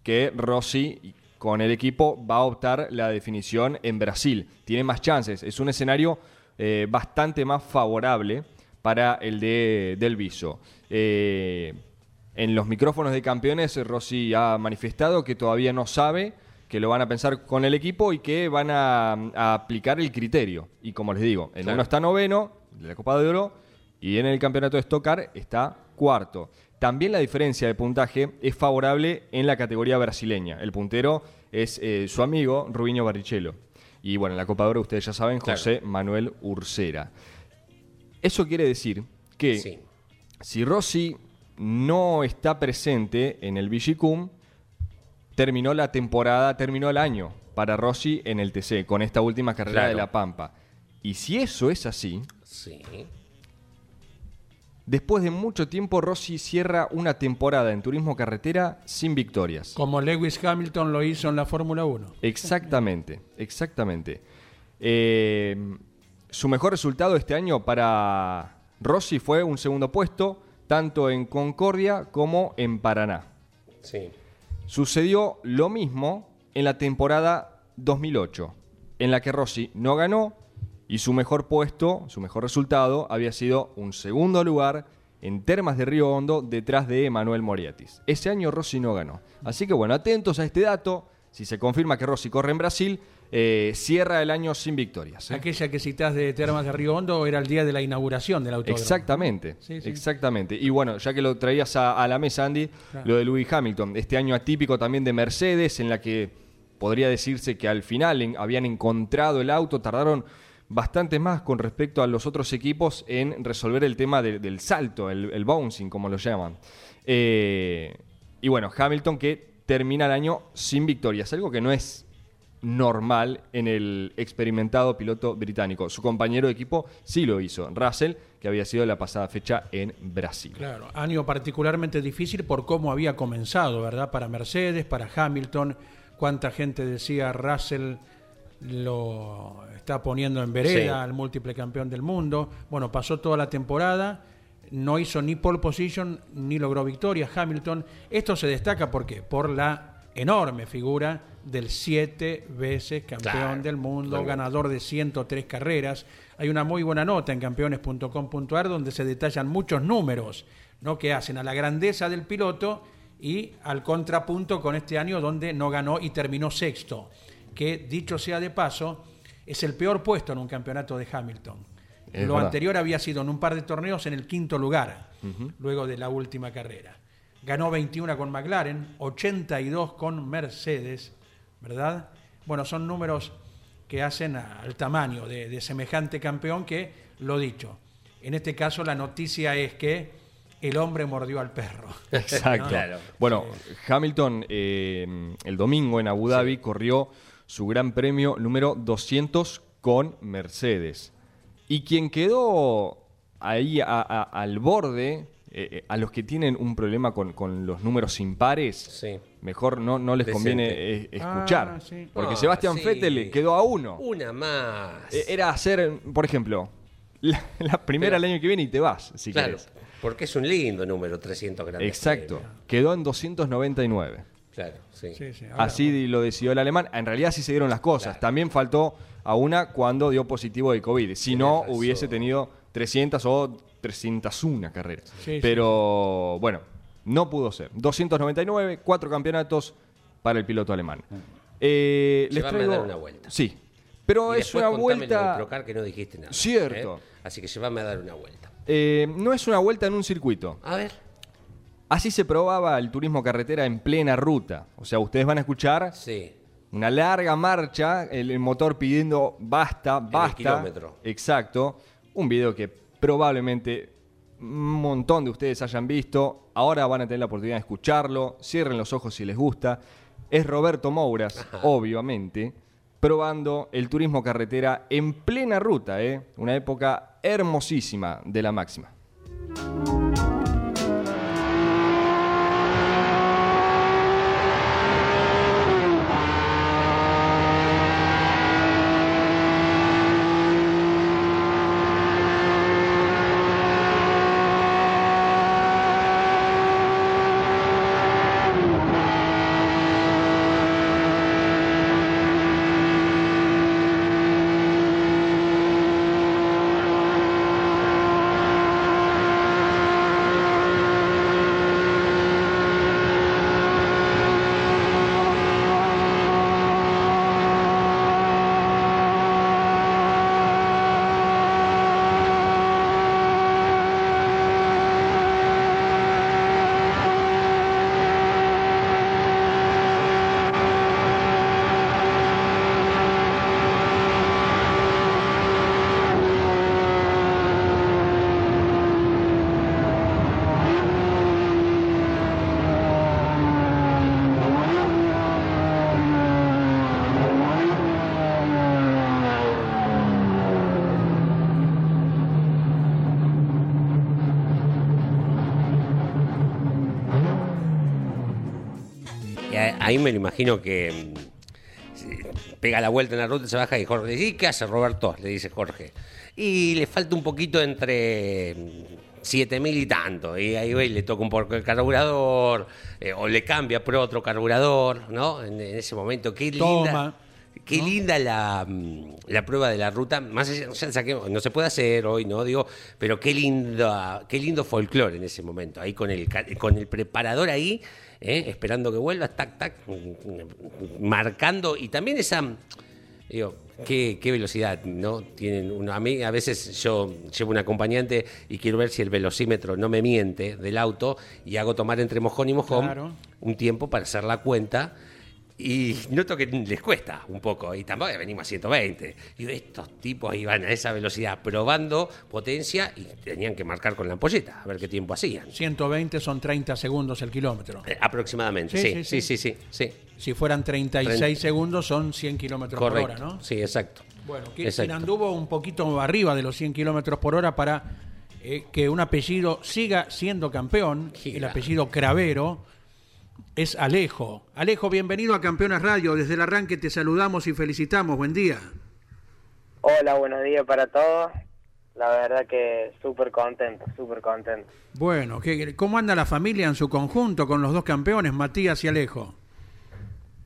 que Rossi con el equipo va a optar la definición en Brasil. Tiene más chances. Es un escenario eh, bastante más favorable para el de Del Viso. Eh, en los micrófonos de campeones, Rossi ha manifestado que todavía no sabe, que lo van a pensar con el equipo y que van a, a aplicar el criterio. Y como les digo, en Claro. uno está noveno, de la Copa de Oro, y en el campeonato de Stock Car está cuarto. También la diferencia de puntaje es favorable en la categoría brasileña. El puntero es eh, su amigo Rubinho Barrichello. Y bueno, en la Copa de Oro, ustedes ya saben, Claro. José Manuel Ursera. Eso quiere decir que Sí. si Rossi no está presente en el Vigicum, terminó la temporada, terminó el año para Rossi en el TC, con esta última carrera Claro. de La Pampa. Y si eso es así, Sí. Después de mucho tiempo Rossi cierra una temporada en turismo carretera sin victorias. Como Lewis Hamilton lo hizo en la Fórmula 1. Exactamente, exactamente. Eh, su mejor resultado este año para Rossi fue un segundo puesto, tanto en Concordia como en Paraná. Sí. Sucedió lo mismo en la temporada 2008, en la que Rossi no ganó y su mejor puesto, su mejor resultado, había sido un segundo lugar en Termas de Río Hondo detrás de Emanuel Moriatis. Ese año Rossi no ganó. Así que bueno, atentos a este dato. Si se confirma que Rossi corre en Brasil, eh, cierra el año sin victorias. ¿eh? Aquella que citás de Termas de Río Hondo era el día de la inauguración del autódromo. Exactamente, Sí, sí. exactamente. Y bueno, ya que lo traías a, a la mesa, Andy, Claro. lo de Lewis Hamilton, este año atípico también de Mercedes, en la que podría decirse que al final en- habían encontrado el auto, tardaron bastante más con respecto a los otros equipos en resolver el tema de- del salto, el, el bouncing, como lo llaman. Eh, y bueno, Hamilton que termina el año sin victorias, algo que no es normal en el experimentado piloto británico. Su compañero de equipo sí lo hizo, Russell, que había sido la pasada fecha en Brasil. Claro, año particularmente difícil por cómo había comenzado, ¿verdad? Para Mercedes, para Hamilton, cuánta gente decía Russell lo está poniendo en vereda Sí. al múltiple campeón del mundo. Bueno, pasó toda la temporada, no hizo ni pole position ni logró victoria Hamilton. Esto se destaca ¿por qué? por la enorme figura del siete veces campeón Claro, del mundo, claro. ganador de 103 carreras. Hay una muy buena nota en campeones.com.ar donde se detallan muchos números ¿no? que hacen a la grandeza del piloto y al contrapunto con este año donde no ganó y terminó sexto, que dicho sea de paso, es el peor puesto en un campeonato de Hamilton. Es Lo verdad. anterior había sido en un par de torneos en el quinto lugar, luego de la última carrera. Ganó 21 con McLaren, 82 con Mercedes, ¿verdad? Bueno, son números que hacen a- al tamaño de, de semejante campeón que, lo dicho, en este caso la noticia es que el hombre mordió al perro. Exacto. Claro. Bueno, Hamilton eh, el domingo en Abu Dhabi corrió su gran premio número 200 con Mercedes. Y quien quedó ahí a- a- al borde, eh, eh, a los que tienen un problema con, con los números impares, Sí. mejor no, no les Decente. conviene eh, escuchar. Ah, sí. Porque Ah, Sebastián sí. Vettel quedó a uno. Una más. Eh, Era hacer, por ejemplo, la, la primera Pero- el año que viene y te vas, si claro, querés. porque es un lindo número, 300 grandes Exacto. premios. Quedó en 299. Claro, sí. Sí, sí, ahora- Así lo decidió el alemán. En realidad sí se dieron las cosas. Claro. También faltó a una cuando dio positivo de COVID. Si no, razón. hubiese tenido 300 o 301 carreras. Sí, Pero bueno, no pudo ser. 299, cuatro campeonatos para el piloto alemán. Eh, les Llévame a traigo- dar una vuelta. Sí. Pero Y es una vuelta... Procar que no dijiste nada. Cierto. ¿eh? Así que llévame a dar una vuelta. eh, no es una vuelta en un circuito. A ver. Así se probaba el turismo carretera en plena ruta. O sea, ustedes van a escuchar Sí. Una larga marcha, el, el motor pidiendo basta, basta. kilómetro. Exacto. Un video que probablemente un montón de ustedes hayan visto. Ahora van a tener la oportunidad de escucharlo. Cierren los ojos si les gusta. Es Roberto Mouras, obviamente, probando el turismo carretera en plena ruta, ¿eh? Una época hermosísima de la máxima. Ahí me lo imagino que mm, pega la vuelta en la ruta, se baja y Jorge dice, ¿y qué hace Roberto? Le dice Jorge. Y le falta un poquito entre siete mil y tanto. Y ahí ve, le toca un poco el carburador, eh, o le cambia por otro carburador, ¿no? En, en ese momento, qué linda. Qué linda la, mm, la prueba de la ruta, más allá, ya saquemos- no se puede hacer hoy, ¿no? Digo, pero qué lindo, qué lindo folclore en ese momento, ahí con el, con el preparador ahí, ¿eh? esperando que vuelva, tac, tac, marcando, y también esa, digo, qué, qué velocidad, ¿no? Tienen uno, a mí a veces yo llevo un acompañante y quiero ver si el velocímetro no me miente del auto y hago tomar entre mojón y mojón Claro. un tiempo para hacer la cuenta. Y noto que les cuesta un poco, y tampoco venimos a 120. Y estos tipos iban a esa velocidad probando potencia y tenían que marcar con la ampolleta, a ver qué tiempo hacían. 120 son 30 segundos el kilómetro. Eh, aproximadamente, Sí, sí, sí, sí. Si fueran 36 Treinta. segundos son 100 kilómetros por hora, ¿no? Sí, exacto. Bueno, que- quien anduvo un poquito arriba de los 100 kilómetros por hora para eh, que un apellido siga siendo campeón, el apellido Cravero, es Alejo. Alejo, bienvenido a Campeones Radio. Desde el arranque te saludamos y felicitamos. Buen día. Hola, buenos días para todos. La verdad que súper contento, súper contento. Bueno, ¿qué- ¿cómo anda la familia en su conjunto con los dos campeones, Matías y Alejo?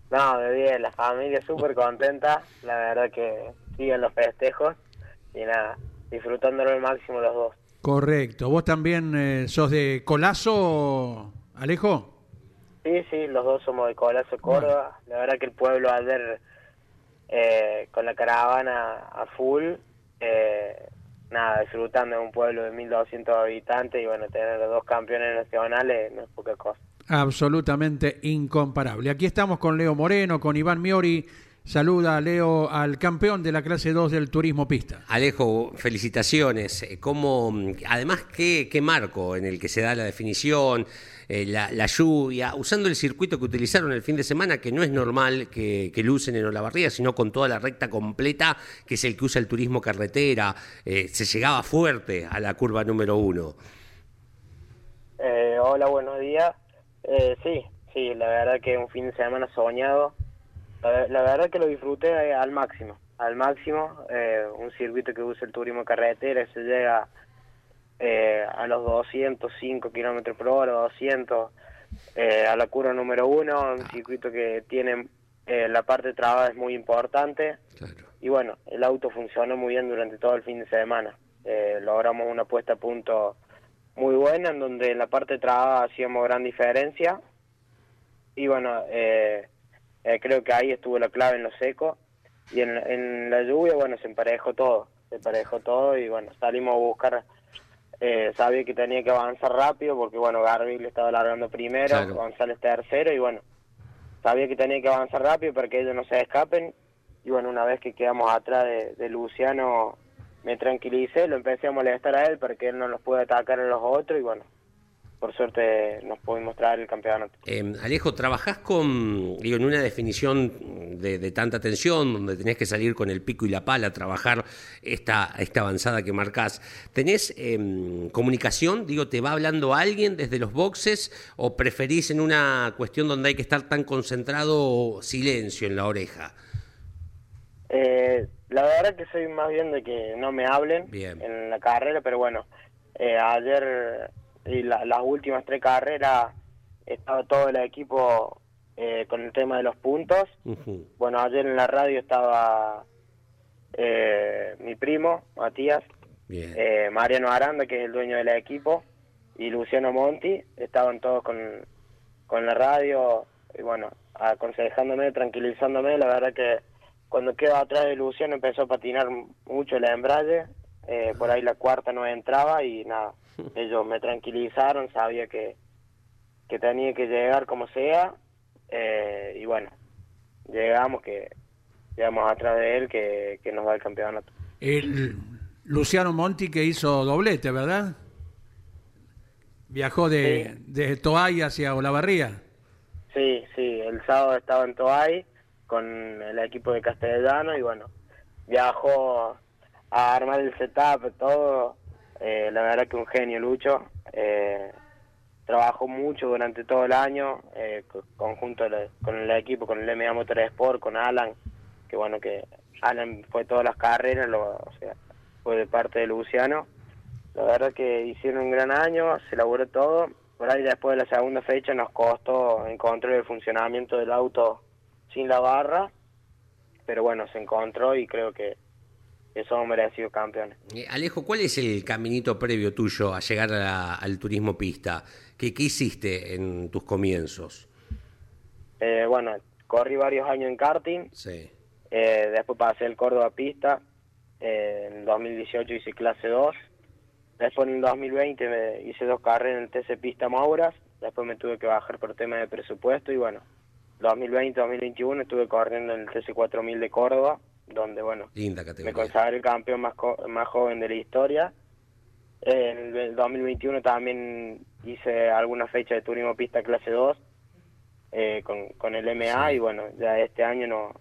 No, de bien, la familia súper contenta, la verdad que siguen los festejos y nada, disfrutándolo al máximo los dos. Correcto. ¿Vos también eh, sos de Colazo, Alejo? Sí, sí, los dos somos de Colazo, Córdoba. La verdad que el pueblo ayer eh, con la caravana a full, eh, nada, disfrutando de un pueblo de 1.200 habitantes y bueno, tener los dos campeones nacionales no es poca cosa. Absolutamente incomparable. Aquí estamos con Leo Moreno, con Iván Miori. Saluda Leo al campeón de la clase 2 del turismo pista. Alejo, felicitaciones. Eh, ¿Cómo, mm, además, ¿qué, qué marco en el que se da la definición, eh, la, la lluvia, usando el circuito que utilizaron el fin de semana, que no es normal que, que lo usen en Olavarría, sino con toda la recta completa, que es el que usa el turismo carretera. Eh, se llegaba fuerte a la curva número uno. Eh, hola, buenos días. Eh, sí, sí, la verdad que un fin de semana soñado. La, verdad que lo disfruté al máximo, al máximo. eh, un circuito que usa el turismo carretera, se llega eh, a los 205 kilómetros por hora, 200, eh, a la curva número uno, un circuito que tiene eh, la parte trabada es muy importante. Claro. Y bueno, el auto funcionó muy bien durante todo el fin de semana. Eh, logramos una puesta a punto muy buena, en donde en la parte trabada hacíamos gran diferencia. Y bueno, creo que ahí estuvo la clave en lo seco. Y en, en la lluvia, bueno, se emparejó todo. Se emparejó todo y bueno, salimos a buscar. Eh, sabía que tenía que avanzar rápido porque bueno, Garville estaba largando primero, Claro. González tercero y bueno, sabía que tenía que avanzar rápido para que ellos no se escapen. Y bueno, una vez que quedamos atrás de, de Luciano, me tranquilicé, lo empecé a molestar a él para que él no los pueda atacar a los otros y bueno, por suerte nos pudimos traer el campeonato. Eh, Alejo, trabajás con, digo, en una definición de, de tanta tensión, donde tenés que salir con el pico y la pala a trabajar esta, esta avanzada que marcás. ¿Tenés eh, comunicación? Digo, ¿te va hablando alguien desde los boxes o preferís en una cuestión donde hay que estar tan concentrado silencio en la oreja? Eh, la verdad que soy más bien de que no me hablen Bien. en la carrera, pero bueno, eh, ayer y la- las últimas tres carreras estaba todo el equipo eh, con el tema de los puntos. Bueno, ayer en la radio estaba eh, mi primo, Matías, eh, Mariano Aranda, que es el dueño del equipo, y Luciano Monti, estaban todos con, con la radio, y bueno, aconsejándome, tranquilizándome, la verdad que cuando quedo atrás de Luciano empezó a patinar mucho el embrague, eh, por ahí la cuarta no entraba y nada, ellos me tranquilizaron, sabía que, que tenía que llegar como sea, eh, y bueno, llegamos que llegamos atrás de él que, que nos da el campeonato. El Luciano Monti que hizo doblete, ¿verdad? Viajó de, de Toay hacia Olavarría. Sí, sí, el sábado estaba en Toay con el equipo de Castellano y bueno, viajó a armar el setup, todo. Eh, la verdad que un genio Lucho. Eh, trabajó mucho durante todo el año, eh, co- conjunto con el equipo, con el MA Motorsport, con Alan, que bueno que Alan fue todas las carreras, lo, o sea, fue de parte de Luciano. La verdad que hicieron un gran año, se elaboró todo. Por ahí después de la segunda fecha nos costó encontrar el funcionamiento del auto sin la barra, pero bueno, se encontró y creo que, que somos merecidos campeones. Eh, Alejo, ¿cuál es el caminito previo tuyo a llegar a al turismo pista? ¿Qué, ¿Qué hiciste en tus comienzos? Eh, bueno, corrí varios años en karting, Sí. eh, después pasé el Córdoba Pista, eh, en 2018 hice clase 2, después en el 2020 me hice dos carreras en el TC Pista Mauras, después me tuve que bajar por tema de presupuesto y bueno, 2020-2021 estuve corriendo en el TC 4000 de Córdoba, donde bueno, Linda me consagré el campeón más, co- más joven de la historia. En el 2021 también hice alguna fecha de turismo pista clase 2 eh, con, con el MA y bueno, ya este año no,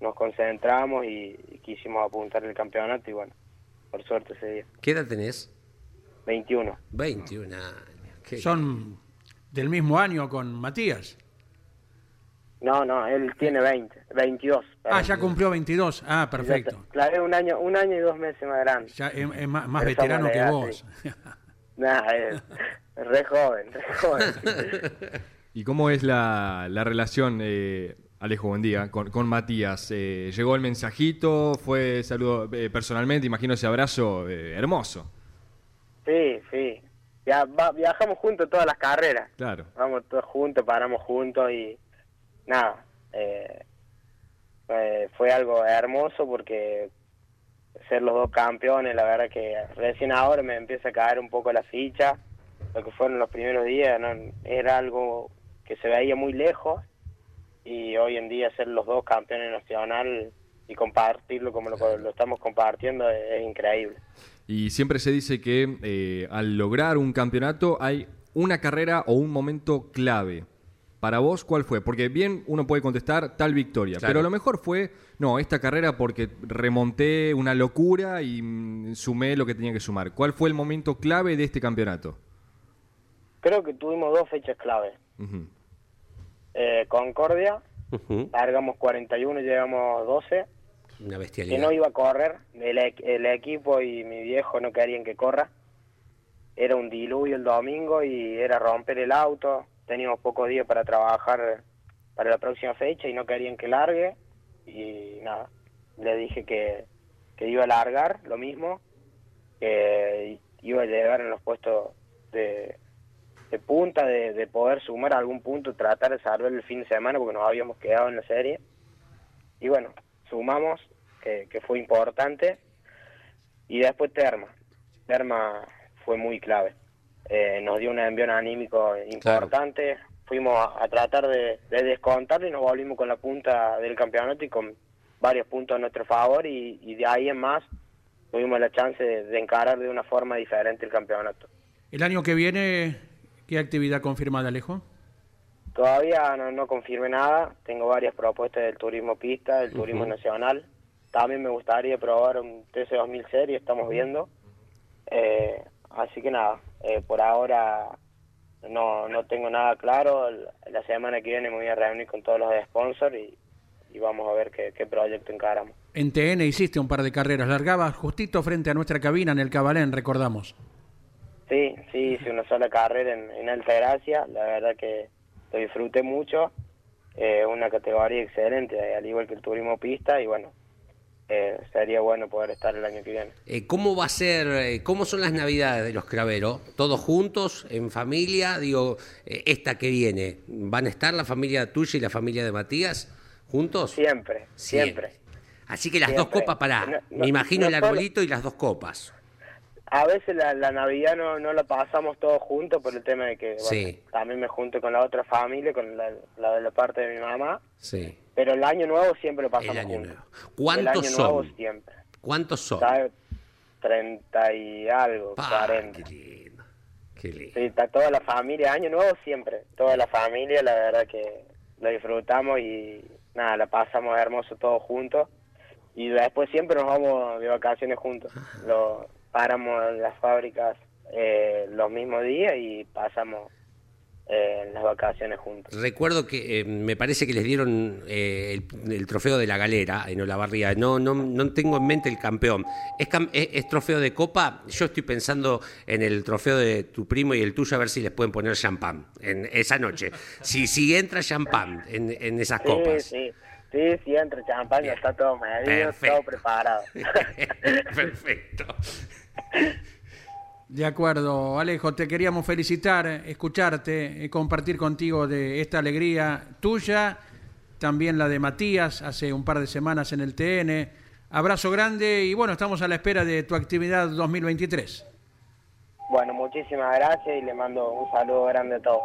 nos concentramos y, y quisimos apuntar el campeonato y bueno, por suerte ese día. ¿Qué edad tenés? 21. 21 años. Qué- Son del mismo año con Matías. No, no, él tiene 20, 22. Ah, perdón. ya cumplió 22. Ah, perfecto. Claro, es un año, un año y dos meses más grande. Ya es, es más, veterano que edad, vos. Nah, es, es re joven, re joven. ¿Y cómo es la, la relación? Eh, Alejo, buen día. Con, con Matías. Eh, llegó el mensajito, fue saludo eh, personalmente, imagino ese abrazo eh, hermoso. Sí, sí. Ya, va- viajamos juntos todas las carreras. Claro. Vamos todos juntos, paramos juntos y nada. eh, fue algo hermoso porque ser los dos campeones, la verdad que recién ahora me empieza a caer un poco la ficha. Lo que fueron los primeros días era algo que se veía muy lejos y hoy en día ser los dos campeones nacional y compartirlo como lo, lo estamos compartiendo es, es increíble. Y siempre se dice que eh, al lograr un campeonato hay una carrera o un momento clave. Para vos, ¿cuál fue? Porque bien uno puede contestar tal victoria, Claro. pero a lo mejor fue, no, esta carrera porque remonté una locura y mm, sumé lo que tenía que sumar. ¿Cuál fue el momento clave de este campeonato? Creo que tuvimos dos fechas clave. Eh, Concordia, largamos 41 y llegamos 12. Una Que bestialidad. no iba a correr, el, el equipo y mi viejo no querían que corra. Era un diluvio el domingo y era romper el auto. Teníamos pocos días para trabajar para la próxima fecha y no querían que largue. Y nada, le dije que, que iba a largar, lo mismo, que iba a llegar en los puestos de, punta, de, de poder sumar algún punto, tratar de salvar el fin de semana porque nos habíamos quedado en la serie. Y bueno, sumamos, que, que fue importante. Y después Terma. Terma fue muy clave. Eh, nos dio un envión anímico importante. Fuimos a, a tratar de, de descontar y nos volvimos con la punta del campeonato y con varios puntos a nuestro favor. Y, y de ahí en más tuvimos la chance de, de encarar de una forma diferente el campeonato. El año que viene, ¿qué actividad confirmada, Alejo? Todavía no, no confirmé nada. Tengo varias propuestas del turismo pista, del turismo nacional. También me gustaría probar un TC2000 serie, estamos viendo. Eh, así que nada, eh, por ahora no, no tengo nada claro. La semana que viene me voy a reunir con todos los sponsors y, y vamos a ver qué, qué proyecto encaramos. En TN hiciste un par de carreras, largabas justito frente a nuestra cabina en el Cabalén, recordamos. Sí, sí, hice una sola carrera en, en Altagracia, la verdad que lo disfruté mucho, eh, una categoría excelente, al igual que el turismo pista, y bueno, eh, sería bueno poder estar el año que viene. Eh, ¿Cómo va a ser, eh, cómo son las navidades de los Craveros? ¿Todos juntos, en familia? Digo, eh, esta que viene, ¿van a estar la familia tuya y la familia de Matías juntos? Siempre, siempre. Así que las Siempre. dos copas, No, no, me imagino no el solo- arbolito y las dos copas. A veces la, la Navidad no, no la pasamos todos juntos por el tema de que bueno, Sí. también me junto con la otra familia, con la, la de la parte de mi mamá, Sí, pero el año nuevo siempre lo pasamos el año juntos. nuevo. el ¿Cuántos año nuevo son? siempre. ¿Cuántos son? 30 y algo, Pa, 40. qué lindo, qué lindo. Sí, está toda la familia, año nuevo siempre, toda la familia, la verdad que lo disfrutamos y nada, la pasamos hermoso todos juntos y después siempre nos vamos de vacaciones juntos, lo paramos en las fábricas eh, los mismos días y pasamos eh, las vacaciones juntos. Recuerdo que eh, me parece que les dieron eh, el, el trofeo de la galera en Olavarría. No, no, no tengo en mente el campeón. ¿Es, cam- es- es trofeo de copa? Yo estoy pensando en el trofeo de tu primo y el tuyo a ver si les pueden poner champán en esa noche. Si, si entra champán en, en esas Sí, copas. sí, sí, sí, entre champaña, está todo medido, todo preparado. Perfecto. De acuerdo, Alejo, te queríamos felicitar, escucharte, eh, compartir contigo de esta alegría tuya, también la de Matías hace un par de semanas en el TN. Abrazo grande y bueno, estamos a la espera de tu actividad 2023. bueno, muchísimas gracias y le mando un saludo grande a todos.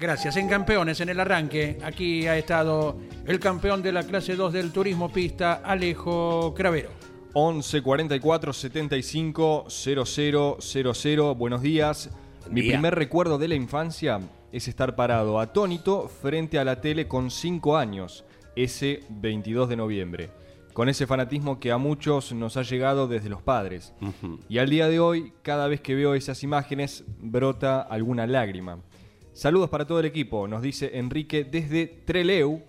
Gracias. En campeones, en el arranque, aquí ha estado el campeón de la clase 2 del turismo pista, Alejo Cravero. 11 44 75 00 00. Buenos días. Mi día. primer recuerdo de la infancia es estar parado atónito frente a la tele con 5 años, ese 22 de noviembre, con ese fanatismo que a muchos nos ha llegado desde los padres. Y al día de hoy, cada vez que veo esas imágenes, brota alguna lágrima. Saludos para todo el equipo, nos dice Enrique desde Treleu,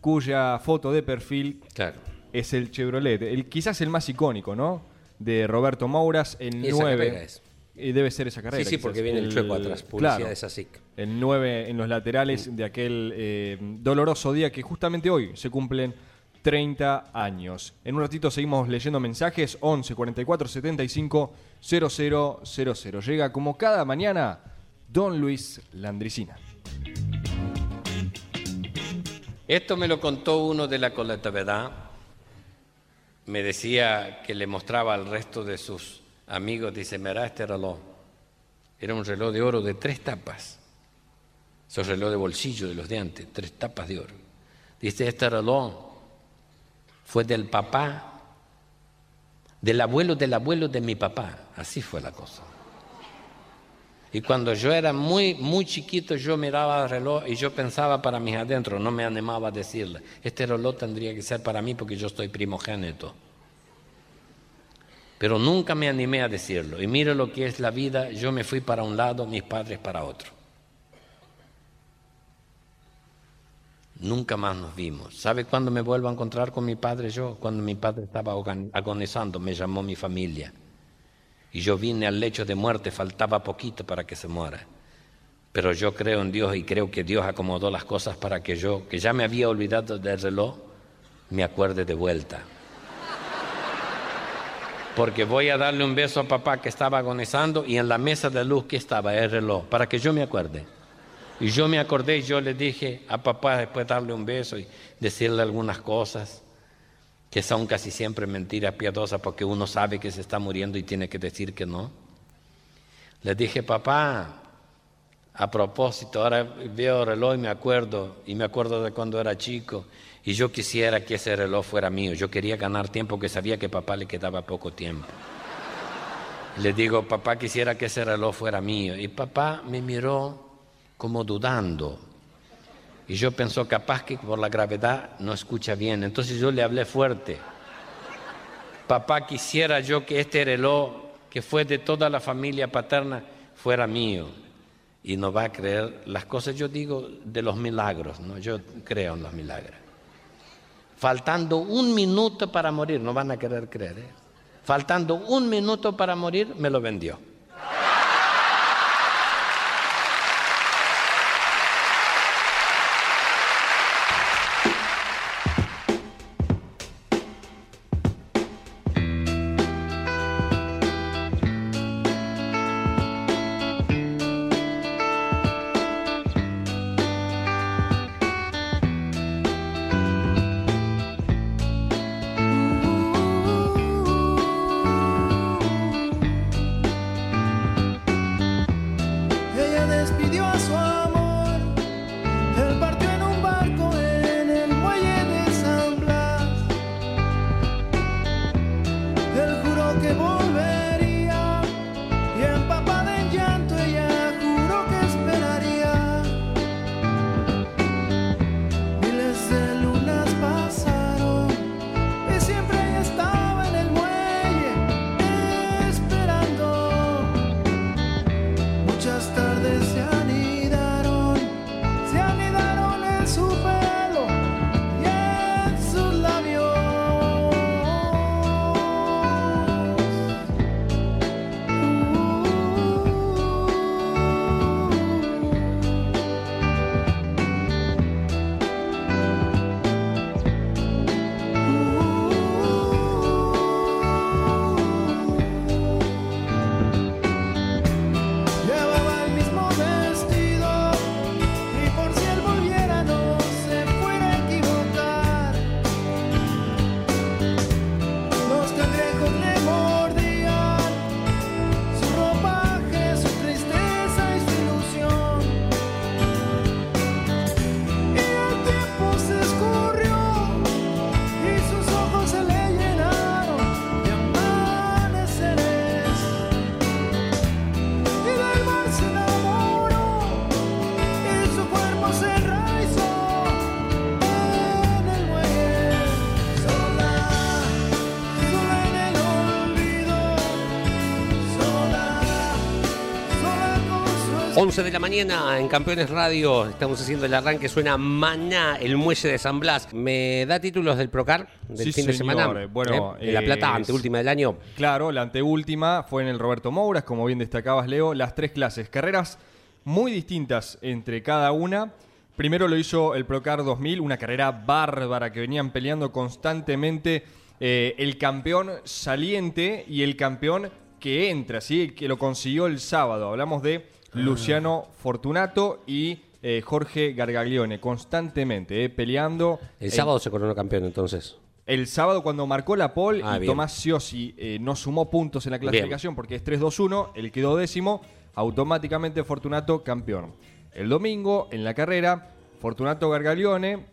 cuya foto de perfil Claro. Es el Chevrolet, el, quizás el más icónico, ¿no? De Roberto Mouras, el Y esa 9. carrera es. Y debe ser esa carrera. Sí, sí, quizás. porque viene el chueco atrás, publicidad de SACIC. El 9 en los laterales de aquel eh, doloroso día que justamente hoy se cumplen 30 años. En un ratito seguimos leyendo mensajes 11 44 75 0000. Llega como cada mañana Don Luis Landricina. Esto me lo contó uno de la colectividad. Me decía que le mostraba al resto de sus amigos, dice, mira este reloj. Era un reloj de oro de tres tapas. Esos reloj de bolsillo de los de antes, tres tapas de oro. Dice, este reloj fue del papá, del abuelo del abuelo de mi papá. Así fue la cosa. Y cuando yo era muy, muy chiquito, yo miraba el reloj y yo pensaba para mis adentro, no me animaba a decirle, este reloj tendría que ser para mí porque yo estoy primogénito. Pero nunca me animé a decirlo. Y mire lo que es la vida, yo me fui para un lado, mis padres para otro. Nunca más nos vimos. ¿Sabe cuándo me vuelvo a encontrar con mi padre yo? Cuando mi padre estaba agon- agonizando, me llamó mi familia. Y yo vine al lecho de muerte, faltaba poquito para que se muera. Pero yo creo en Dios y creo que Dios acomodó las cosas para que yo, que ya me había olvidado del reloj, me acuerde de vuelta. Porque voy a darle un beso a papá que estaba agonizando y en la mesa de luz que estaba el reloj, para que yo me acuerde. Y yo me acordé y yo le dije a papá después darle un beso y decirle algunas cosas que son casi siempre mentiras piadosas porque uno sabe que se está muriendo y tiene que decir que no. Le dije, papá, a propósito, ahora veo el reloj y me acuerdo, y me acuerdo de cuando era chico, y yo quisiera que ese reloj fuera mío. Yo quería ganar tiempo, que sabía que papá le quedaba poco tiempo. Le digo, papá, quisiera que ese reloj fuera mío. Y papá me miró como dudando. Y yo pensó, capaz que por la gravedad no escucha bien. Entonces yo le hablé fuerte. Papá, quisiera yo que este reloj, que fue de toda la familia paterna, fuera mío. Y no va a creer las cosas, yo digo, de los milagros, ¿no? Yo creo en los milagros. Faltando un minuto para morir, no van a querer creer, ¿eh? Faltando un minuto para morir, me lo vendió. 11 de la mañana en Campeones Radio, estamos haciendo el arranque, suena Maná, el muelle de San Blas. ¿Me da títulos del Procar del Sí, fin de semana? Bueno, ¿Eh? La Plata, eh, anteúltima del año. Claro, la anteúltima fue en el Roberto Mouras, como bien destacabas, Leo, las tres clases. Carreras muy distintas entre cada una. Primero lo hizo el Procar 2000, una carrera bárbara que venían peleando constantemente eh, el campeón saliente y el campeón que entra, ¿sí? que lo consiguió el sábado. Hablamos de Luciano Fortunato y eh, Jorge Gargaglione, constantemente eh, peleando. El en- sábado se coronó campeón entonces. el sábado cuando marcó la pole Ah, y bien. Tomás Siosi eh, no sumó puntos en la clasificación porque es 3-2-1, él quedó décimo, automáticamente Fortunato campeón. El domingo en la carrera, Fortunato Gargaglione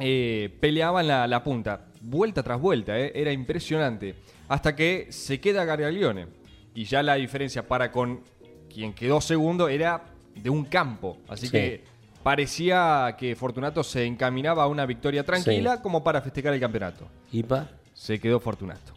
eh, peleaban la, la punta, vuelta tras vuelta, eh, era impresionante, hasta que se queda Gargaglione y ya la diferencia para con quien quedó segundo era de un campo, así Sí. que parecía que Fortunato se encaminaba a una victoria tranquila como para festejar el campeonato. ¿Ipa? Se quedó Fortunato.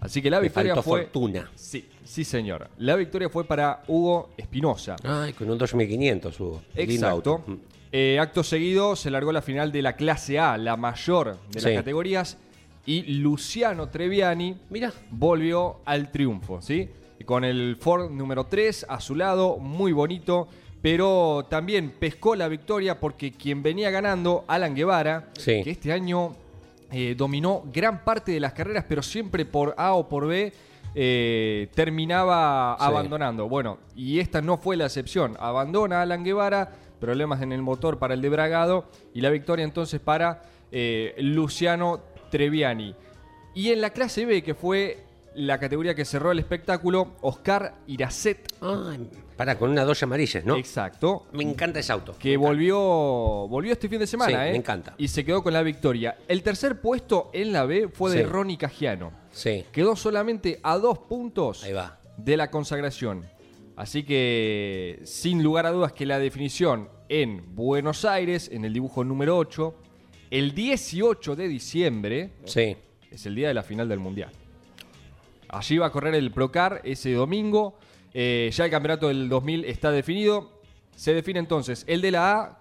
Así que la Le victoria faltó fue. fortuna. Sí, sí, señor. La victoria fue para Hugo Espinosa. Ay, con un 2500 hubo. Lindo Exacto. Mm. Eh, acto seguido se largó la final de la clase A, la mayor de las Sí. categorías, y Luciano Treviani Mira. volvió al triunfo, ¿sí? Con el Ford número 3 a su lado, muy bonito, pero también pescó la victoria porque quien venía ganando, Alan Guevara, Sí. que este año eh, dominó gran parte de las carreras, pero siempre por A o por B eh, terminaba Sí. abandonando. Bueno, y esta no fue la excepción. Abandona Alan Guevara, problemas en el motor para el debragado y la victoria entonces para eh, Luciano Treviani. Y en la clase B, que fue la categoría que cerró el espectáculo, Oscar Iracet. Ay, para, con una doya amarilla, ¿no? Exacto. Me encanta ese auto. Que volvió, volvió este fin de semana, Sí, ¿eh? me encanta. Y se quedó con la victoria. El tercer puesto en la B fue de Sí. Ronnie Cagiano. Sí, Quedó solamente a dos puntos ahí va. de la consagración. Así que, sin lugar a dudas, que la definición en Buenos Aires, en el dibujo número 8, el 18 de diciembre, Sí. es el día de la final del Mundial. Allí va a correr el Procar ese domingo. Eh, ya el campeonato del 2000 está definido. Se define entonces el de la A,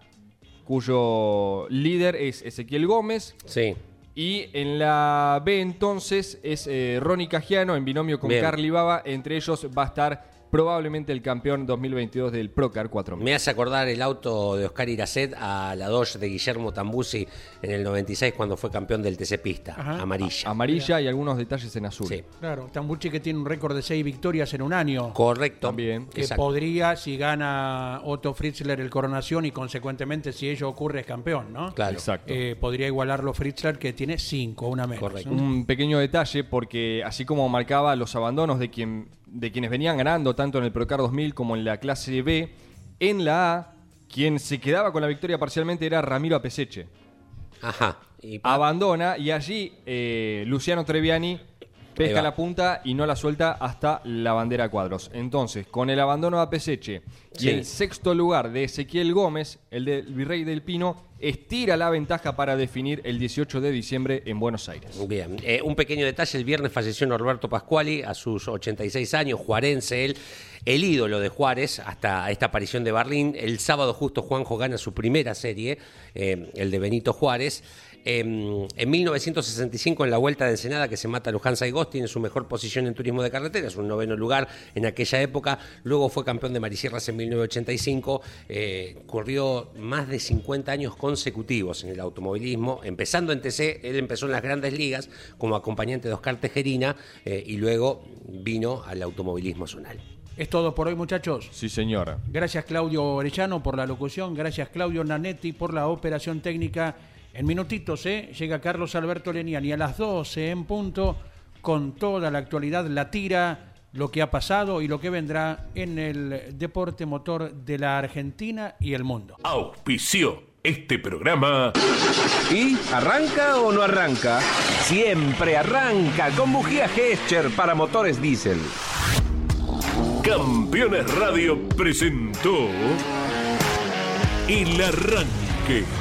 cuyo líder es Ezequiel Gómez. Sí. Y en la B entonces es eh, Ronnie Cagiano en binomio con Bien. Carly Baba. Entre ellos va a estar probablemente el campeón 2022 del Procar 4000. Me hace acordar el auto de Oscar Iracet a la Dodge de Guillermo Tambusi en el 96 cuando fue campeón del TC Pista, Ajá. amarilla. Amarilla y algunos detalles en azul. Sí, Claro, Tambucci que tiene un récord de seis victorias en un año. correcto. También. que Exacto. podría, si gana Otto Fritzler el Coronación y consecuentemente si ello ocurre es campeón, ¿no? Claro. Exacto. Eh, podría igualarlo Fritzler que tiene cinco, una menos. Correcto. ¿no? Un pequeño detalle, porque así como marcaba los abandonos de, quien, de quienes venían ganando tanto en el Procar 2000 como en la clase B, en la A, quien se quedaba con la victoria parcialmente era Ramiro Apeseche. Ajá. Y Abandona y allí eh, Luciano Treviani pesca la punta y no la suelta hasta la bandera a cuadros. Entonces, con el abandono de Apeseche y el sexto lugar de Ezequiel Gómez, el del Virrey del Pino, estira la ventaja para definir el 18 de diciembre en Buenos Aires. Bien, Eh, un pequeño detalle, el viernes falleció Norberto Pascuali a sus 86 años, juarense él, el ídolo de Juárez hasta esta aparición de Barlín. El sábado justo Juanjo gana su primera serie, eh, el de Benito Juárez. Eh, en 1965 en la Vuelta de Ensenada que se mata Luján Saigós tiene su mejor posición en turismo de carretera, es un noveno lugar en aquella época, luego fue campeón de Marisierras en 1985, eh, corrió más de 50 años consecutivos en el automovilismo, empezando en TC, él empezó en las grandes ligas como acompañante de Oscar Tejerina eh, y luego vino al automovilismo zonal. Es todo por hoy, muchachos. Sí, señora. Gracias Claudio Orellano por la locución, gracias Claudio Nanetti por la operación técnica. En minutitos ¿eh? llega Carlos Alberto Leniani a las 12 en punto con toda la actualidad, la tira, lo que ha pasado y lo que vendrá en el deporte motor de la Argentina y el mundo. Auspició este programa. ¿Y arranca o no arranca? Siempre arranca con bujía Gescher para motores diésel. Campeones Radio presentó El Arranque.